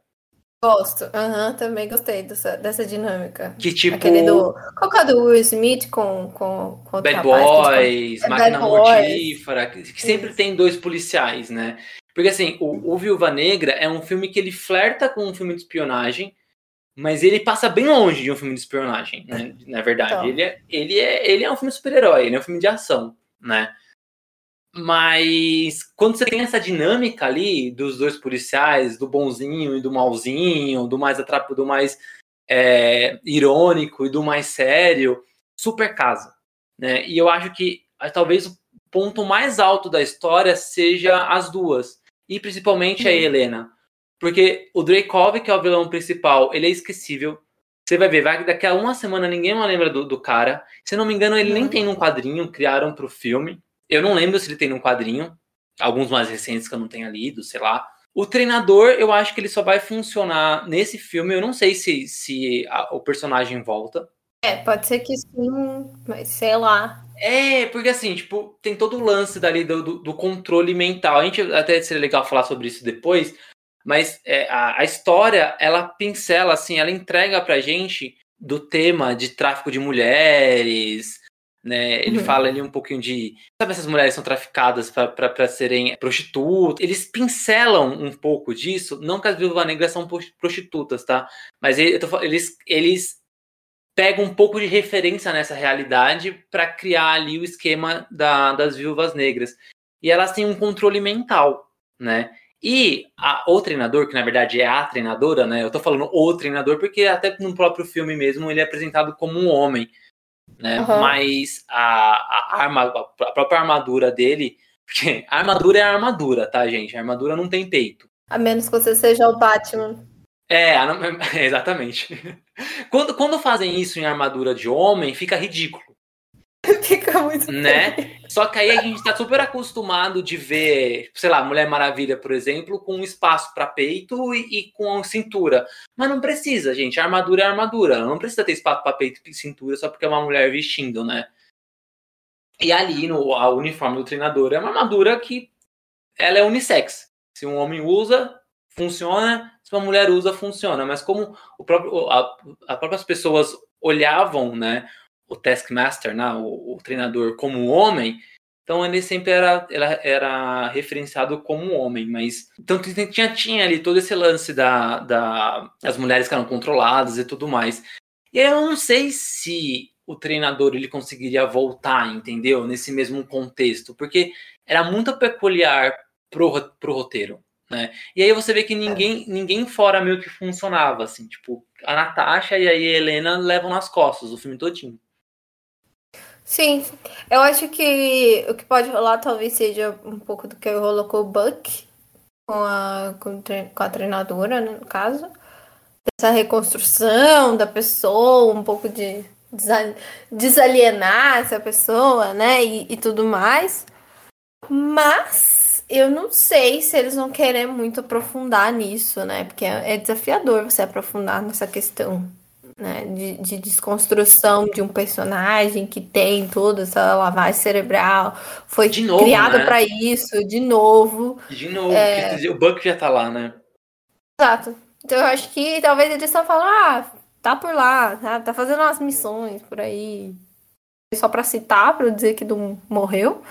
Gosto, uhum, também gostei dessa, dessa dinâmica. Que tipo. Aquele do. Qual que é do Will Smith com, com, com Bad Boys, é Máquina Bad Mortífera, Boys. que, que sempre Isso. tem dois policiais, né? Porque assim, o, o Viúva Negra é um filme que ele flerta com um filme de espionagem, mas ele passa bem longe de um filme de espionagem, né? Na verdade. Então. Ele, é, ele, é, ele é um filme super-herói, ele é um filme de ação, né? Mas quando você tem essa dinâmica ali dos dois policiais, do bonzinho e do malzinho, do mais atrapo, do mais é, irônico e do mais sério, super casa, né? E eu acho que talvez o ponto mais alto da história seja as duas, e principalmente a Helena, porque o Dreykov, que é o vilão principal, ele é esquecível. Você vai ver, vai daqui a uma semana ninguém mais lembra do, do cara. Se não me engano, ele nem tem num quadrinho, criaram pro filme. Eu não lembro se ele tem num quadrinho. Alguns mais recentes que eu não tenha lido, sei lá. O treinador, eu acho que ele só vai funcionar nesse filme. Eu não sei se, se a, o personagem volta. É, pode ser que sim, mas sei lá. É, porque assim, tipo, tem todo o lance dali do, do, do controle mental. A gente até seria legal falar sobre isso depois, mas é, a, a, história, ela pincela, assim, ela entrega pra gente do tema de tráfico de mulheres, né? Ele uhum. fala ali um pouquinho de. Sabe essas mulheres são traficadas para serem prostitutas? Eles pincelam um pouco disso, não que as viúvas negras são prostitutas, tá? Mas eles, eles pegam um pouco de referência nessa realidade para criar ali o esquema da, das viúvas negras. E elas têm um controle mental, né? E a, o treinador, que na verdade é a treinadora, né? Eu tô falando o treinador porque até no próprio filme mesmo ele é apresentado como um homem né? Uhum. Mas a, a, arma, a própria armadura dele, porque a armadura é a armadura, tá, gente? A armadura não tem peito. A menos que você seja o Batman. É, exatamente. Quando, quando fazem isso em armadura de homem, fica ridículo. Fica muito né? Só que aí a gente está super acostumado de ver, sei lá, Mulher Maravilha, por exemplo, com espaço para peito e, e, com cintura. Mas não precisa, gente. Armadura é armadura. Não precisa ter espaço para peito e cintura só porque é uma mulher vestindo, né? E ali no a uniforme do treinador é uma armadura que ela é unissex. Se um homem usa, funciona. Se uma mulher usa, funciona. Mas como o próprio, a, as próprias pessoas olhavam, né? o Taskmaster, né, o, o treinador, como homem, então ele sempre era, era, era referenciado como homem, mas então tinha, tinha ali todo esse lance da, da as mulheres que eram controladas e tudo mais. E eu não sei se o treinador ele conseguiria voltar, entendeu? Nesse mesmo contexto, porque era muito peculiar pro, pro roteiro, né? E aí você vê que ninguém ninguém fora meio que funcionava, assim, tipo, a Natasha e a Helena levam nas costas o filme todinho. Sim, eu acho que o que pode rolar talvez seja um pouco do que rolou com o Buck, com a, com, a treinadora, né, no caso. Essa reconstrução da pessoa, um pouco de desalienar essa pessoa, né, e, e tudo mais. Mas eu não sei se eles vão querer muito aprofundar nisso, né, porque é, é desafiador você aprofundar nessa questão né, de, de, desconstrução de um personagem que tem toda essa lavagem cerebral, foi novo, criado né? para isso, de novo. De novo, é... o Buck já tá lá, né? Exato. Então eu acho que talvez eles só falam, ah, tá por lá, tá, tá fazendo umas missões por aí. Só para citar, para dizer que não morreu.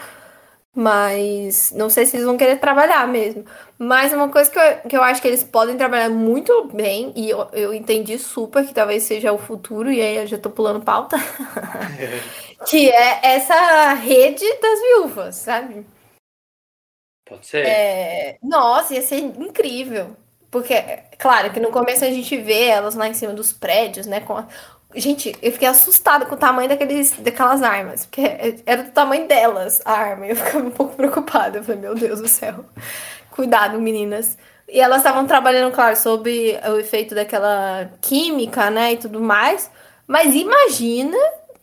Mas não sei se eles vão querer trabalhar mesmo. Mas uma coisa que eu, que eu acho que eles podem trabalhar muito bem, e eu, eu entendi super que talvez seja o futuro, e aí eu já tô pulando pauta, que é essa rede das viúvas, sabe? Pode ser. É... Nossa, ia ser incrível. Porque, claro, que no começo a gente vê elas lá em cima dos prédios, né? Com Gente, eu fiquei assustada com o tamanho daqueles, daquelas armas, porque era do tamanho delas a arma. Eu ficava um pouco preocupada. Eu falei, meu Deus do céu. Cuidado, meninas. E elas estavam trabalhando, claro, sobre o efeito daquela química, né, e tudo mais. Mas imagina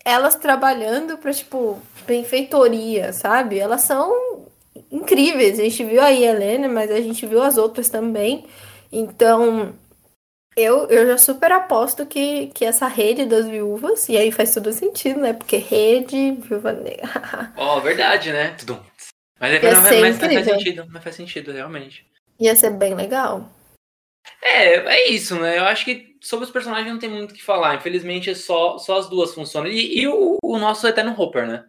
elas trabalhando para tipo, benfeitoria, sabe? Elas são incríveis. A gente viu a Helena, mas a gente viu as outras também. Então, eu, eu já super aposto que, que essa rede das viúvas, e aí faz todo sentido, né? Porque rede, viúva negra. Ó, oh, verdade, né? Tudo. Mas, é, mas, mas faz sentido, mas faz sentido, realmente. Ia ser bem legal. É, é isso, né? Eu acho que sobre os personagens não tem muito o que falar. Infelizmente, só, só as duas funcionam. E, e o, o nosso Eterno Hopper, né?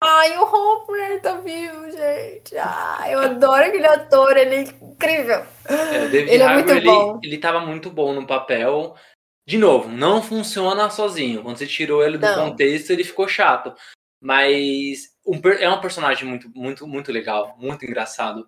Ai, o Hopper tá vivo, gente. Ai, eu adoro aquele ator, ele é incrível. É, ele é muito ele, bom. Ele tava muito bom no papel. De novo, não funciona sozinho. Quando você tirou ele do não. contexto, ele ficou chato. Mas um, é um personagem muito, muito, muito legal, muito engraçado.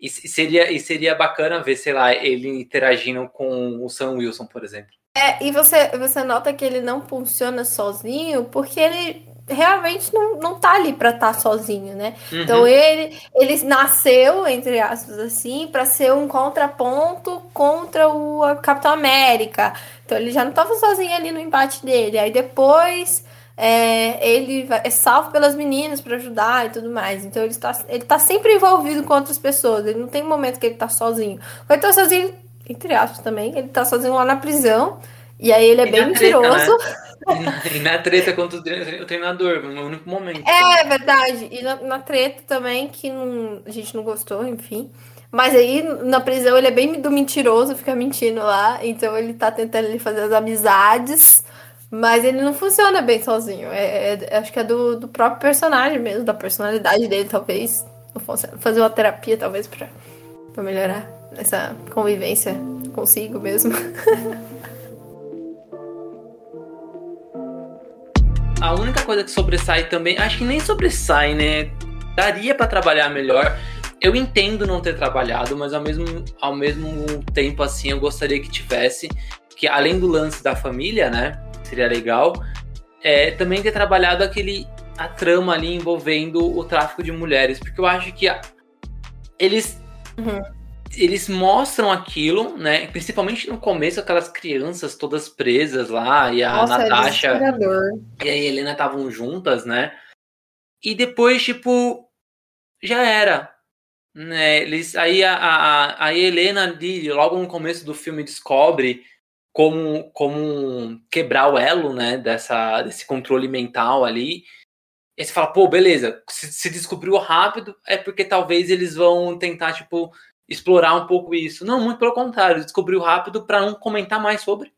E seria, e seria bacana ver, sei lá, ele interagindo com o Sam Wilson, por exemplo. É, e você, você nota que ele não funciona sozinho, porque ele realmente não, não tá ali para estar tá sozinho, né? Uhum. Então ele, ele nasceu, entre aspas, assim, para ser um contraponto contra o Capitão América. Então ele já não estava sozinho ali no embate dele. Aí depois é, ele é salvo pelas meninas para ajudar e tudo mais. Então ele está, ele tá sempre envolvido com outras pessoas. Ele não tem momento que ele tá sozinho. Quando ele tá sozinho, entre aspas também, ele tá sozinho lá na prisão. E aí ele é e bem mentiroso. Treta, né? E na treta contra o treinador, no único momento. É, verdade. E na, na treta também, que não, a gente não gostou, enfim. Mas aí, na prisão, ele é bem do mentiroso, fica mentindo lá. Então ele tá tentando ele fazer as amizades. Mas ele não funciona bem sozinho. É, é, acho que é do, do próprio personagem mesmo, da personalidade dele, talvez. Fazer uma terapia, talvez, pra, pra melhorar essa convivência consigo mesmo. a única coisa que sobressai também, acho que nem sobressai, né? Daria para trabalhar melhor. Eu entendo não ter trabalhado, mas ao mesmo, ao mesmo tempo, assim, eu gostaria que tivesse, que além do lance da família, né? Seria legal, é, também ter trabalhado aquele a trama ali envolvendo o tráfico de mulheres, porque eu acho que a, eles uhum eles mostram aquilo, né? Principalmente no começo, aquelas crianças todas presas lá, e a Nossa, Natasha e a Helena estavam juntas, né? E depois, tipo, já era. Né? Eles, aí a, a, a Helena ali, logo no começo do filme, descobre como, como quebrar o elo, né? Dessa, desse controle mental ali. E você fala, pô, beleza, se, se descobriu rápido, é porque talvez eles vão tentar, tipo, explorar um pouco isso. Não, muito pelo contrário, descobriu rápido para não comentar mais sobre,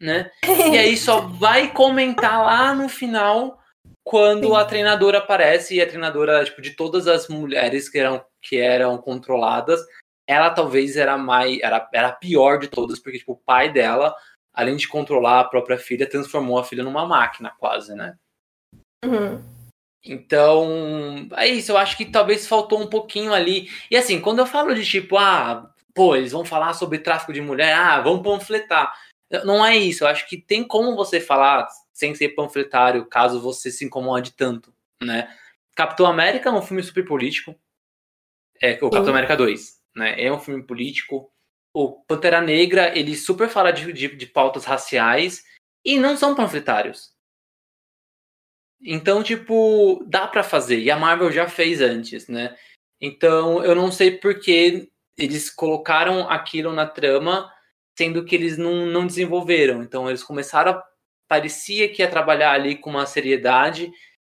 né? E aí só vai comentar lá no final quando Sim. a treinadora aparece e a treinadora, tipo, de todas as mulheres que eram que eram controladas, ela talvez era mais era, era a pior de todas, porque tipo, o pai dela, além de controlar a própria filha, transformou a filha numa máquina, quase, né? Uhum. Então, é isso. Eu acho que talvez faltou um pouquinho ali. E assim, quando eu falo de tipo, ah, pô, eles vão falar sobre tráfico de mulher, ah, vão panfletar. Não é isso. Eu acho que tem como você falar sem ser panfletário, caso você se incomode tanto, né? Capitão América é um filme super político. É, o Capitão América 2, né? É um filme político. O Pantera Negra, ele super fala de, de, de pautas raciais e não são panfletários. Então, tipo, dá para fazer. E a Marvel já fez antes, né? Então, eu não sei por que eles colocaram aquilo na trama, sendo que eles não, não desenvolveram. Então, eles começaram a. Parecia que ia trabalhar ali com uma seriedade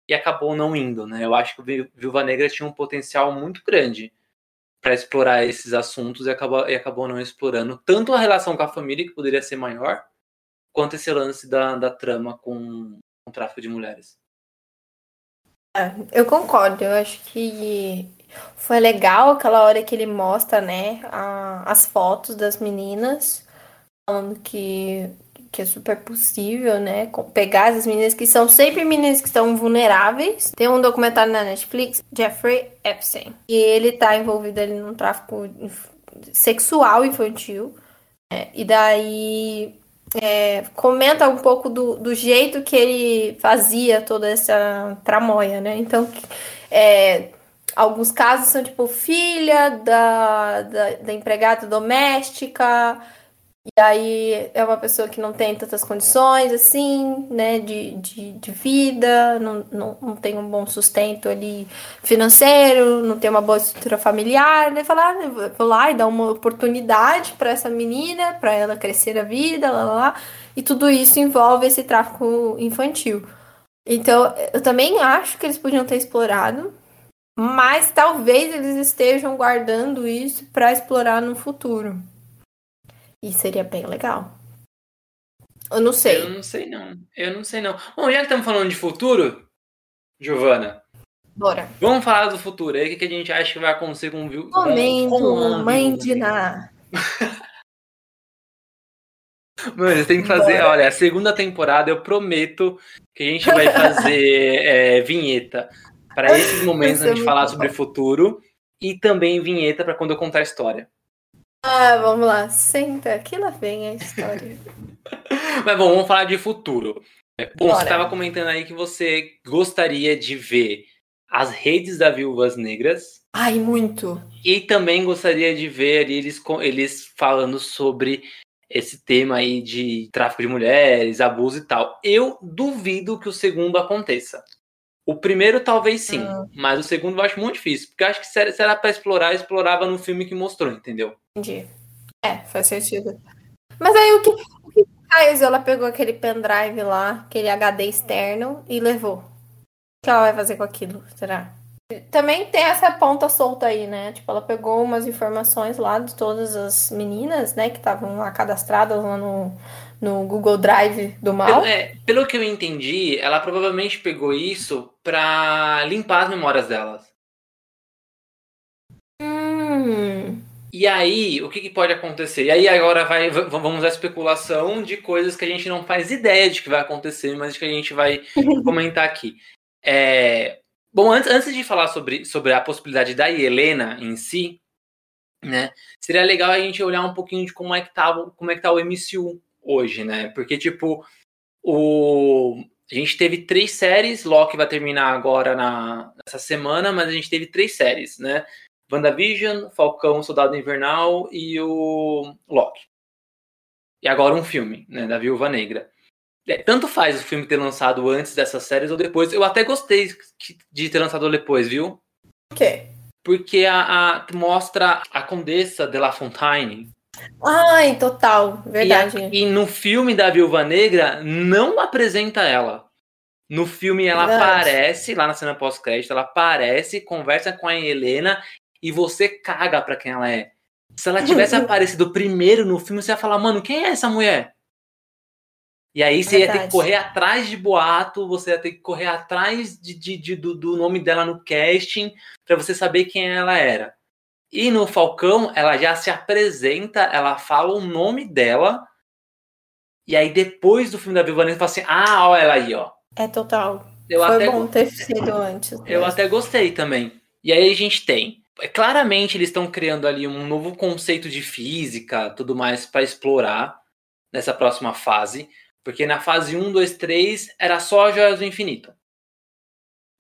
e acabou não indo, né? Eu acho que Viúva Negra tinha um potencial muito grande para explorar esses assuntos e acabou, e acabou não explorando tanto a relação com a família, que poderia ser maior, quanto esse lance da, da trama com o tráfico de mulheres. É, eu concordo, eu acho que foi legal aquela hora que ele mostra, né, a, as fotos das meninas, falando que, que é super possível, né, pegar as meninas que são sempre meninas que estão vulneráveis. Tem um documentário na Netflix, Jeffrey Epstein, e ele tá envolvido ali num tráfico sexual infantil, né, e daí é, comenta um pouco do, do jeito que ele fazia toda essa tramóia, né? Então, é, alguns casos são tipo filha da, da, da empregada doméstica, E aí é uma pessoa que não tem tantas condições, assim, né, de, de, de vida, não, não, não tem um bom sustento ali financeiro, não tem uma boa estrutura familiar, né? Falar, ah, vou lá e dar uma oportunidade para essa menina, para ela crescer a vida, lá, lá, lá. E tudo isso envolve esse tráfico infantil. Então, eu também acho que eles podiam ter explorado, mas talvez eles estejam guardando isso para explorar no futuro. E seria bem legal. Eu não sei. Eu não sei, não. Eu não sei, não. Bom, já que estamos falando de futuro, Giovana. Bora. Vamos falar do futuro. Aí o que a gente acha que vai acontecer com o Momento, com mãe de Ná. Mano, você tem que fazer. Bora. Olha, a segunda temporada eu prometo que a gente vai fazer é, vinheta para esses momentos a gente falar sobre o futuro e também vinheta para quando eu contar a história. Ah, vamos lá. Senta, aqui lá vem a história. Mas bom, vamos falar de futuro. É, bom, Bora. você estava comentando aí que você gostaria de ver as redes da Viúvas Negras. Ai, muito. E também gostaria de ver eles, eles falando sobre esse tema aí de tráfico de mulheres, abuso e tal. Eu duvido que o segundo aconteça. O primeiro talvez sim, ah. mas o segundo eu acho muito difícil. Porque eu acho que se era pra explorar, explorava no filme que mostrou, entendeu? Entendi. É, faz sentido. Mas aí o que, o que a ela pegou aquele pendrive lá, aquele HD externo, e levou? O que ela vai fazer com aquilo, será? Também tem essa ponta solta aí, né? Tipo, ela pegou umas informações lá de todas as meninas, né, que estavam lá cadastradas lá no, no Google Drive do mal. Pelo, é, pelo que eu entendi, ela provavelmente pegou isso pra limpar as memórias delas. Hum. E aí, o que, que, pode acontecer? E aí agora vai, vamos à especulação de coisas que a gente não faz ideia de que vai acontecer, mas que a gente vai comentar aqui. É, bom, antes, antes de falar sobre, sobre a possibilidade da Helena em si, né, seria legal a gente olhar um pouquinho de como é que tá, como é que tá o MCU hoje, né? Porque, tipo, o... a gente teve três séries, Loki vai terminar agora na... nessa semana, mas a gente teve três séries, né? WandaVision, Falcão, Soldado Invernal e o Loki. E agora um filme, né, da Viúva Negra. É, tanto faz o filme ter lançado antes dessas séries ou depois. Eu até gostei de ter lançado depois, viu? Por quê? Porque a, a mostra a Condessa de La Fontaine, Ai, total, verdade. E, e, no filme da Viúva Negra, não apresenta ela. No filme ela verdade. aparece, lá na cena pós-crédito, ela aparece, conversa com a Helena e você caga pra quem ela é. Se ela tivesse aparecido primeiro no filme, você ia falar, mano, quem é essa mulher? E aí você Verdade. ia ter que correr atrás de boato, você ia ter que correr atrás de, de, de do, do, nome dela no casting para você saber quem ela era. E no Falcão, ela já se apresenta, ela fala o nome dela. E aí, depois do filme da Viúva Negra, fala assim: ah, olha ela aí, ó. É total. Eu Foi até bom ter sido antes. Eu até gostei também. E aí a gente tem. É, claramente eles estão criando ali um novo conceito de física, tudo mais para explorar nessa próxima fase. Porque na fase 1, 2, 3 era só Joias do Infinito.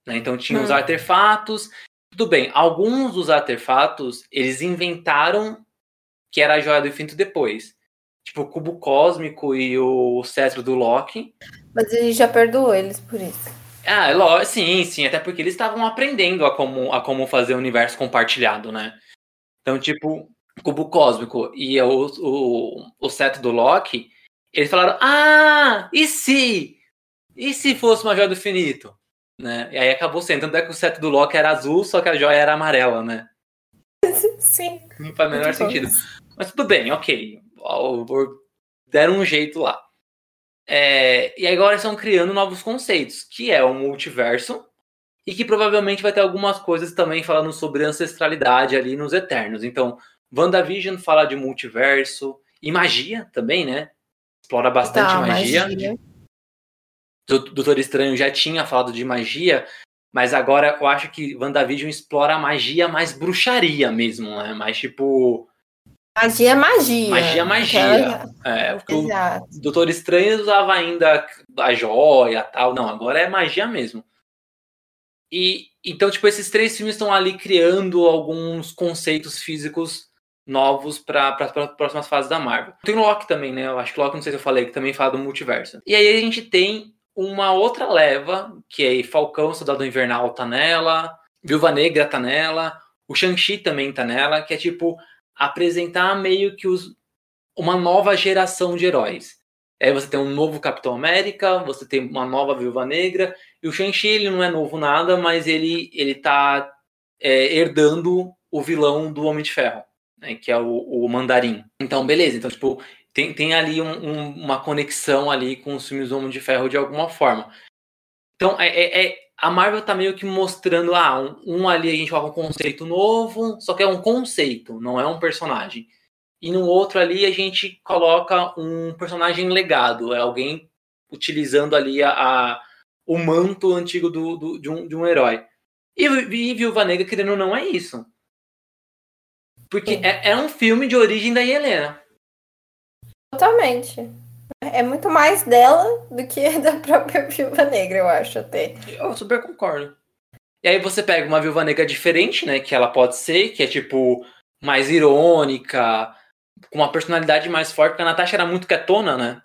Né? Então tinha hum. os artefatos tudo bem, alguns dos artefatos eles inventaram que era a joia do infinito depois. Tipo o cubo cósmico e o cetro do Loki. Mas ele já perdoou eles por isso. Ah, é sim, sim, até porque eles estavam aprendendo a como, a como fazer o universo compartilhado, né? Então, tipo, o cubo cósmico e o, o, o cetro do Loki, eles falaram: Ah, e se? E se fosse uma joia do infinito? Né? E aí acabou sendo. Tanto é que o cetro do Loki era azul, só que a joia era amarela, né? Sim. Não faz o menor sentido. Mas tudo bem, ok. Deram um jeito lá. É, e agora estão criando novos conceitos, que é o multiverso, e que provavelmente vai ter algumas coisas também falando sobre ancestralidade ali nos Eternos. Então, WandaVision fala de multiverso e magia também, né? Explora bastante tá, magia. magia. Doutor Estranho já tinha falado de magia, mas agora eu acho que WandaVision explora a magia mais bruxaria mesmo, né? Mais tipo. Magia, é magia. Magia, magia. É, porque Exato. o Doutor Estranho usava ainda a joia tal. Não, agora é magia mesmo. E então, tipo, esses três filmes estão ali criando alguns conceitos físicos novos para as próximas fases da Marvel. Tem o Loki também, né? Eu acho que o Loki, não sei se eu falei, que também fala do multiverso. E aí a gente tem uma outra leva, que é Falcão, Soldado Invernal tá nela, Viúva Negra tá nela, o Shang-Chi também tá nela, que é tipo apresentar meio que os, uma nova geração de heróis. Aí você tem um novo Capitão América, você tem uma nova Viúva Negra, e o Shang-Chi ele não é novo nada, mas ele, ele tá é, herdando o vilão do Homem de Ferro, né, que é o, o Mandarim. Então, beleza, então, tipo, tem, tem ali um, um, uma conexão ali com os filmes do Homem de Ferro de alguma forma. Então, é, é, é a Marvel tá meio que mostrando, ah, um, um, ali a gente coloca um conceito novo, só que é um conceito, não é um personagem. E no outro ali a gente coloca um personagem legado, é alguém utilizando ali a, a o manto antigo do, do, de, um, de um herói. E, e Viúva Negra, querendo ou não, é isso. Porque é, é um filme de origem da Helena. Totalmente. É muito mais dela do que da própria Viúva Negra, eu acho até. Eu super concordo. E aí você pega uma Viúva Negra diferente, né? Que ela pode ser, que é tipo mais irônica, com uma personalidade mais forte, porque a Natasha era muito quietona, né?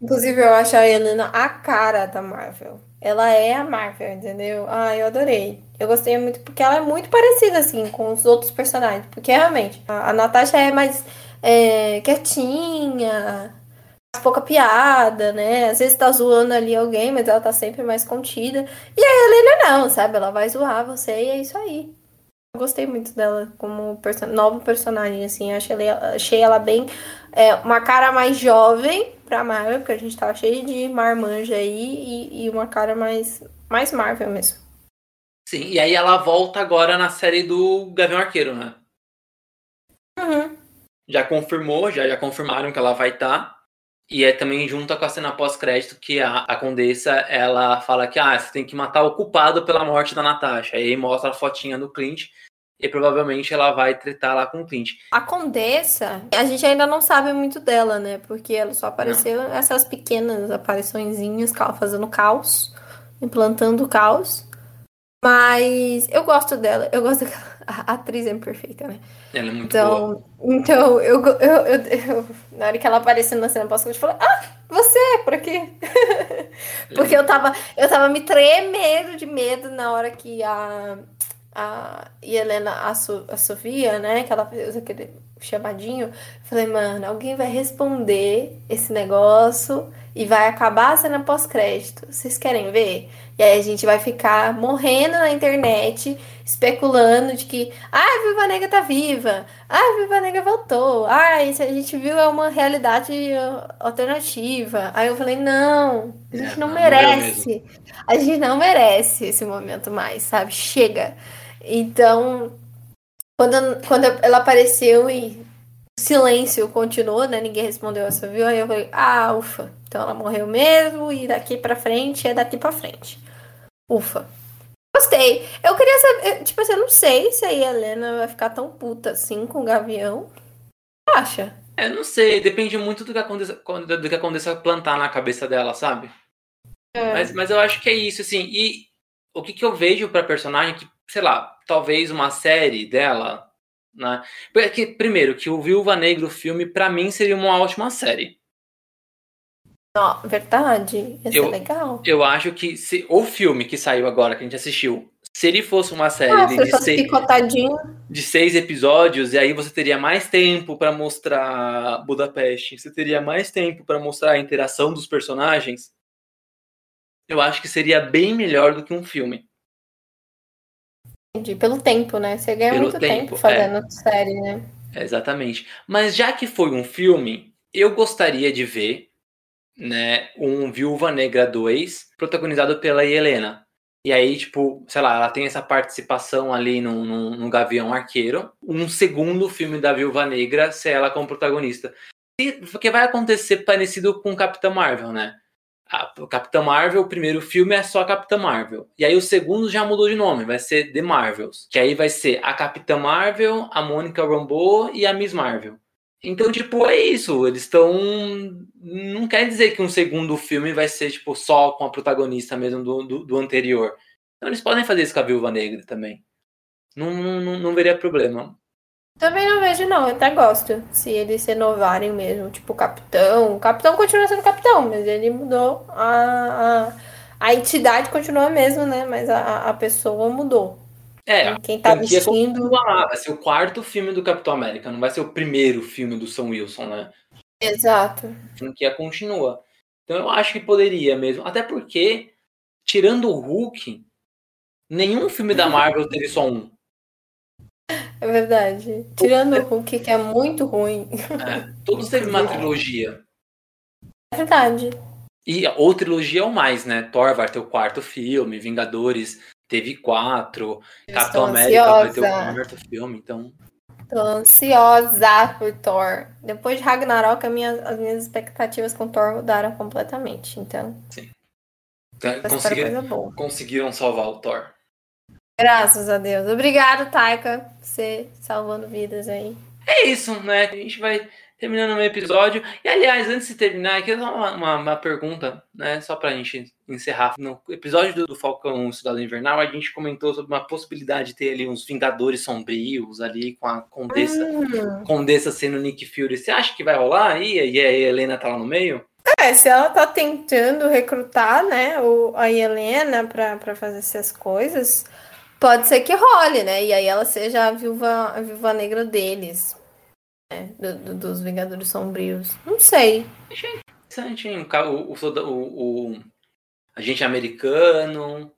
Inclusive, eu acho a Helena a cara da Marvel. Ela é a Marvel, entendeu? Ah, eu adorei. Eu gostei muito porque ela é muito parecida, assim, com os outros personagens. Porque realmente, a, a Natasha é mais é, quietinha, pouca piada, né? Às vezes tá zoando ali alguém, mas ela tá sempre mais contida. E a Helena não, sabe? Ela vai zoar você e é isso aí. Eu gostei muito dela como perso novo personagem, assim. Achei ela, achei ela bem. É, uma cara mais jovem pra Marvel, porque a gente tava cheio de marmanja aí, e, e uma cara mais, mais Marvel mesmo. Sim, e aí ela volta agora na série do Gavião Arqueiro, né? Uhum. Já confirmou, já, já confirmaram que ela vai estar. Tá. E é também junta com a cena pós-crédito que a, a Condessa, ela fala que ah, você tem que matar o culpado pela morte da Natasha. Aí mostra a fotinha do Clint e provavelmente ela vai tretar lá com o Clint. A Condessa, a gente ainda não sabe muito dela, né? Porque ela só apareceu não. essas pequenas apariçõezinhas fazendo caos, implantando caos. Mas eu gosto dela, eu gosto daquela. A atriz é perfeita, né? Ela é muito então, boa. Então, eu, eu, eu, eu, na hora que ela apareceu na cena eu falei, ah, você, por aqui. Porque eu tava, eu tava me tremendo de medo na hora que a, a Helena, a, so, a Sofia, né, que ela fez aquele chamadinho, falei, mano, alguém vai responder esse negócio e vai acabar a cena pós-crédito. Vocês querem ver? E aí a gente vai ficar morrendo na internet, especulando de que ah, a Viva Negra tá viva, ah, a Viva Negra voltou, ah, isso a gente viu é uma realidade alternativa. Aí eu falei, não, a gente é, não, não merece. A gente não merece esse momento mais, sabe? Chega. Então, quando, quando ela apareceu e silêncio continuou, né? Ninguém respondeu essa viu? Aí eu falei, ah, ufa. Então ela morreu mesmo e daqui pra frente é daqui pra frente. Ufa. Gostei. Eu queria saber, tipo assim, eu não sei se a Helena vai ficar tão puta assim com o Gavião. Acha? É, não sei, depende muito do que aconteça, do que aconteça plantar na cabeça dela, sabe? É. Mas, mas eu acho que é isso, assim. E o que, que eu vejo pra personagem que, sei lá, talvez uma série dela né? Porque, primeiro, que o Viúva Negra, o filme, para mim, seria uma ótima série. Oh, verdade, isso eu, é legal. Eu acho que se, o filme que saiu agora, que a gente assistiu, se ele fosse uma série ah, de, de, seis, de, seis, episódios, e aí você teria mais tempo para mostrar Budapeste, você teria mais tempo para mostrar a interação dos personagens, eu acho que seria bem melhor do que um filme. Entendi. Pelo tempo, né? Você ganha Pelo muito tempo, tempo fazendo é. série, né? Exatamente. Mas já que foi um filme, eu gostaria de ver né, um Viúva Negra 2 protagonizado pela Helena. E aí, tipo, sei lá, ela tem essa participação ali no, no, no Gavião Arqueiro. Um segundo filme da Viúva Negra, se ela como protagonista. Porque vai acontecer parecido com Capitã Marvel, né? A Capitã Marvel, o primeiro filme é só a Capitã Marvel. E aí o segundo já mudou de nome, vai ser The Marvels. Que aí vai ser a Capitã Marvel, a Mônica Rambeau e a Miss Marvel. Então, tipo, é isso. Eles estão. Não quer dizer que um segundo filme vai ser, tipo, só com a protagonista mesmo do, do, do anterior. Então eles podem fazer isso com a Viúva Negra também. Não, não, não veria problema. Também não vejo, não. Eu até gosto. Se eles renovarem mesmo. Tipo, o capitão. O capitão continua sendo capitão, mas ele mudou. A, a, a entidade continua mesmo, né? Mas a, a pessoa mudou. É, Quem tá vestindo. vai ser o quarto filme do Capitão América, não vai ser o primeiro filme do Sam Wilson, né? Exato. A franquia continua. Então eu acho que poderia mesmo. Até porque, tirando o Hulk, nenhum filme da Marvel teve só um. É verdade. Tirando o Hulk, que é muito ruim. É, todos teve uma trilogia. É verdade. E ou trilogia ou mais, né? Thor vai ter o quarto filme, Vingadores teve quatro, Eu Capitão América vai ter o quarto filme, então. Tô ansiosa por Thor. Depois de Ragnarok, minha- as minhas expectativas com Thor mudaram completamente. Então, então, eu espero conseguiram, conseguiram salvar o Thor. Graças a Deus. Obrigado, Taika, por você salvando vidas aí. É isso, né? A gente vai terminando o episódio. E aliás, antes de terminar, aqui uma, uma, uma pergunta, né? Só pra gente encerrar. No episódio do, do Falcão Estudado Invernal, a gente comentou sobre uma possibilidade de ter ali uns Vingadores sombrios ali com a Condessa. Hum. Condessa sendo Nick Fury. Você acha que vai rolar aí? E a Helena tá lá no meio? É, se ela tá tentando recrutar, né, o, a Helena pra fazer essas coisas, pode ser que role, né? E aí ela seja a viúva, a viúva negra deles. né, do- do- dos Vingadores Sombrios. Não sei. Interessante, hein? O, o, o, o- agente americano,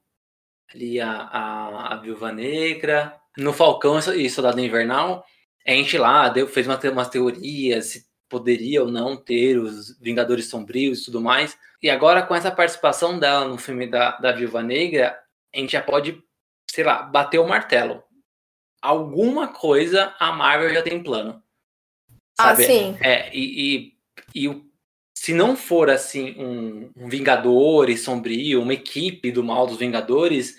ali a, a, a Viúva Negra. No Falcão e Soldado Invernal, a gente lá deu, fez uma, teorias se poderia ou não ter os Vingadores Sombrios e tudo mais. E agora, com essa participação dela no filme da, da Viúva Negra, a gente já pode, sei lá, bater o martelo. Alguma coisa a Marvel já tem plano. Ah, Sabe? sim. É, e, e, e se não for assim um, um Vingadores sombrio, uma equipe do mal dos Vingadores,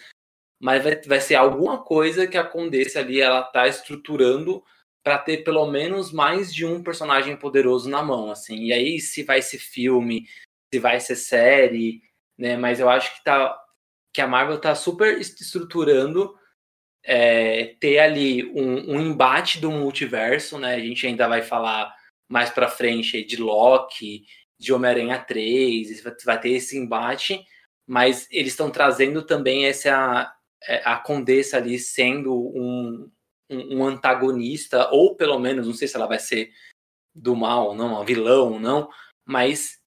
mas vai, vai ser alguma coisa que a Condessa ali ela tá estruturando para ter pelo menos mais de um personagem poderoso na mão, assim. E aí se vai ser filme, se vai ser série, né? Mas eu acho que tá que a Marvel tá super est- estruturando é, ter ali um, um embate do multiverso, né? A gente ainda vai falar mais pra frente de Loki, de Homem-Aranha 3, vai- ter esse embate, mas eles estão trazendo também essa é, a Condessa ali sendo um, um, um antagonista, ou pelo menos, não sei se ela vai ser do mal ou não, uma vilão ou não, mas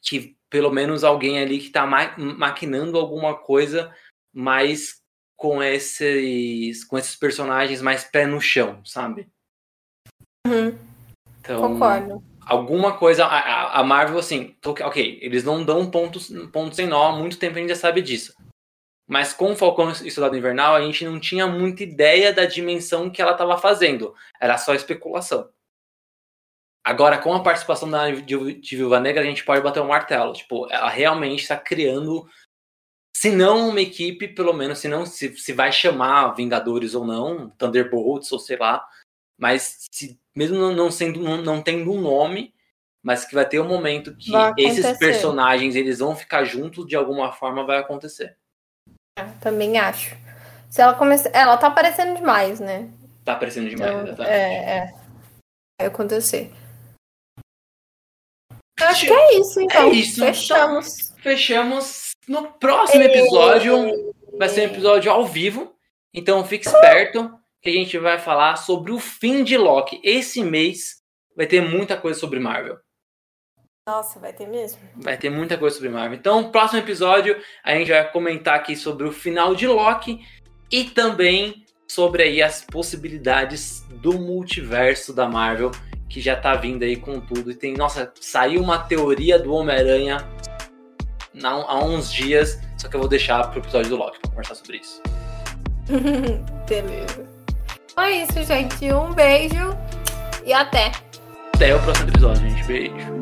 que pelo menos alguém ali que tá ma maquinando alguma coisa mais com esses com esses personagens mais pé no chão, sabe? Uhum, Então, concordo. alguma coisa. A, a- Marvel, assim, ok, eles não dão pontos, pontos sem nó há muito tempo, a gente já sabe disso. Mas com o Falcão e Soldado Invernal, a gente não tinha muita ideia da dimensão que ela estava fazendo. Era só especulação. Agora, com a participação da de, de Viúva Negra, a gente pode bater o martelo. Tipo, ela realmente está criando, se não uma equipe, pelo menos, se não se, se vai chamar Vingadores ou não, Thunderbolts ou sei lá, mas se, mesmo não, sendo não, não tendo um nome, mas que vai ter um momento que esses personagens eles vão ficar juntos de alguma forma vai acontecer. É, Também acho. Se ela começar. Ela tá aparecendo demais, né? Tá aparecendo demais, Então, exatamente. é, é. Vai acontecer. Eu acho que é isso, então. isso. Fechamos. Fechamos no próximo episódio. Vai ser um episódio ao vivo. Então fique esperto que a gente vai falar sobre o fim de Loki. Esse mês vai ter muita coisa sobre Marvel. Nossa, vai ter mesmo? Vai ter muita coisa sobre Marvel. Então, próximo episódio, a gente vai comentar aqui sobre o final de Loki e também sobre aí as possibilidades do multiverso da Marvel, que já tá vindo aí com tudo. E tem, nossa, saiu uma teoria do Homem-Aranha há uns dias, só que eu vou deixar pro episódio do Loki pra conversar sobre isso. Beleza. Então é isso, gente. Um beijo e até. Até o próximo episódio, gente. Beijo.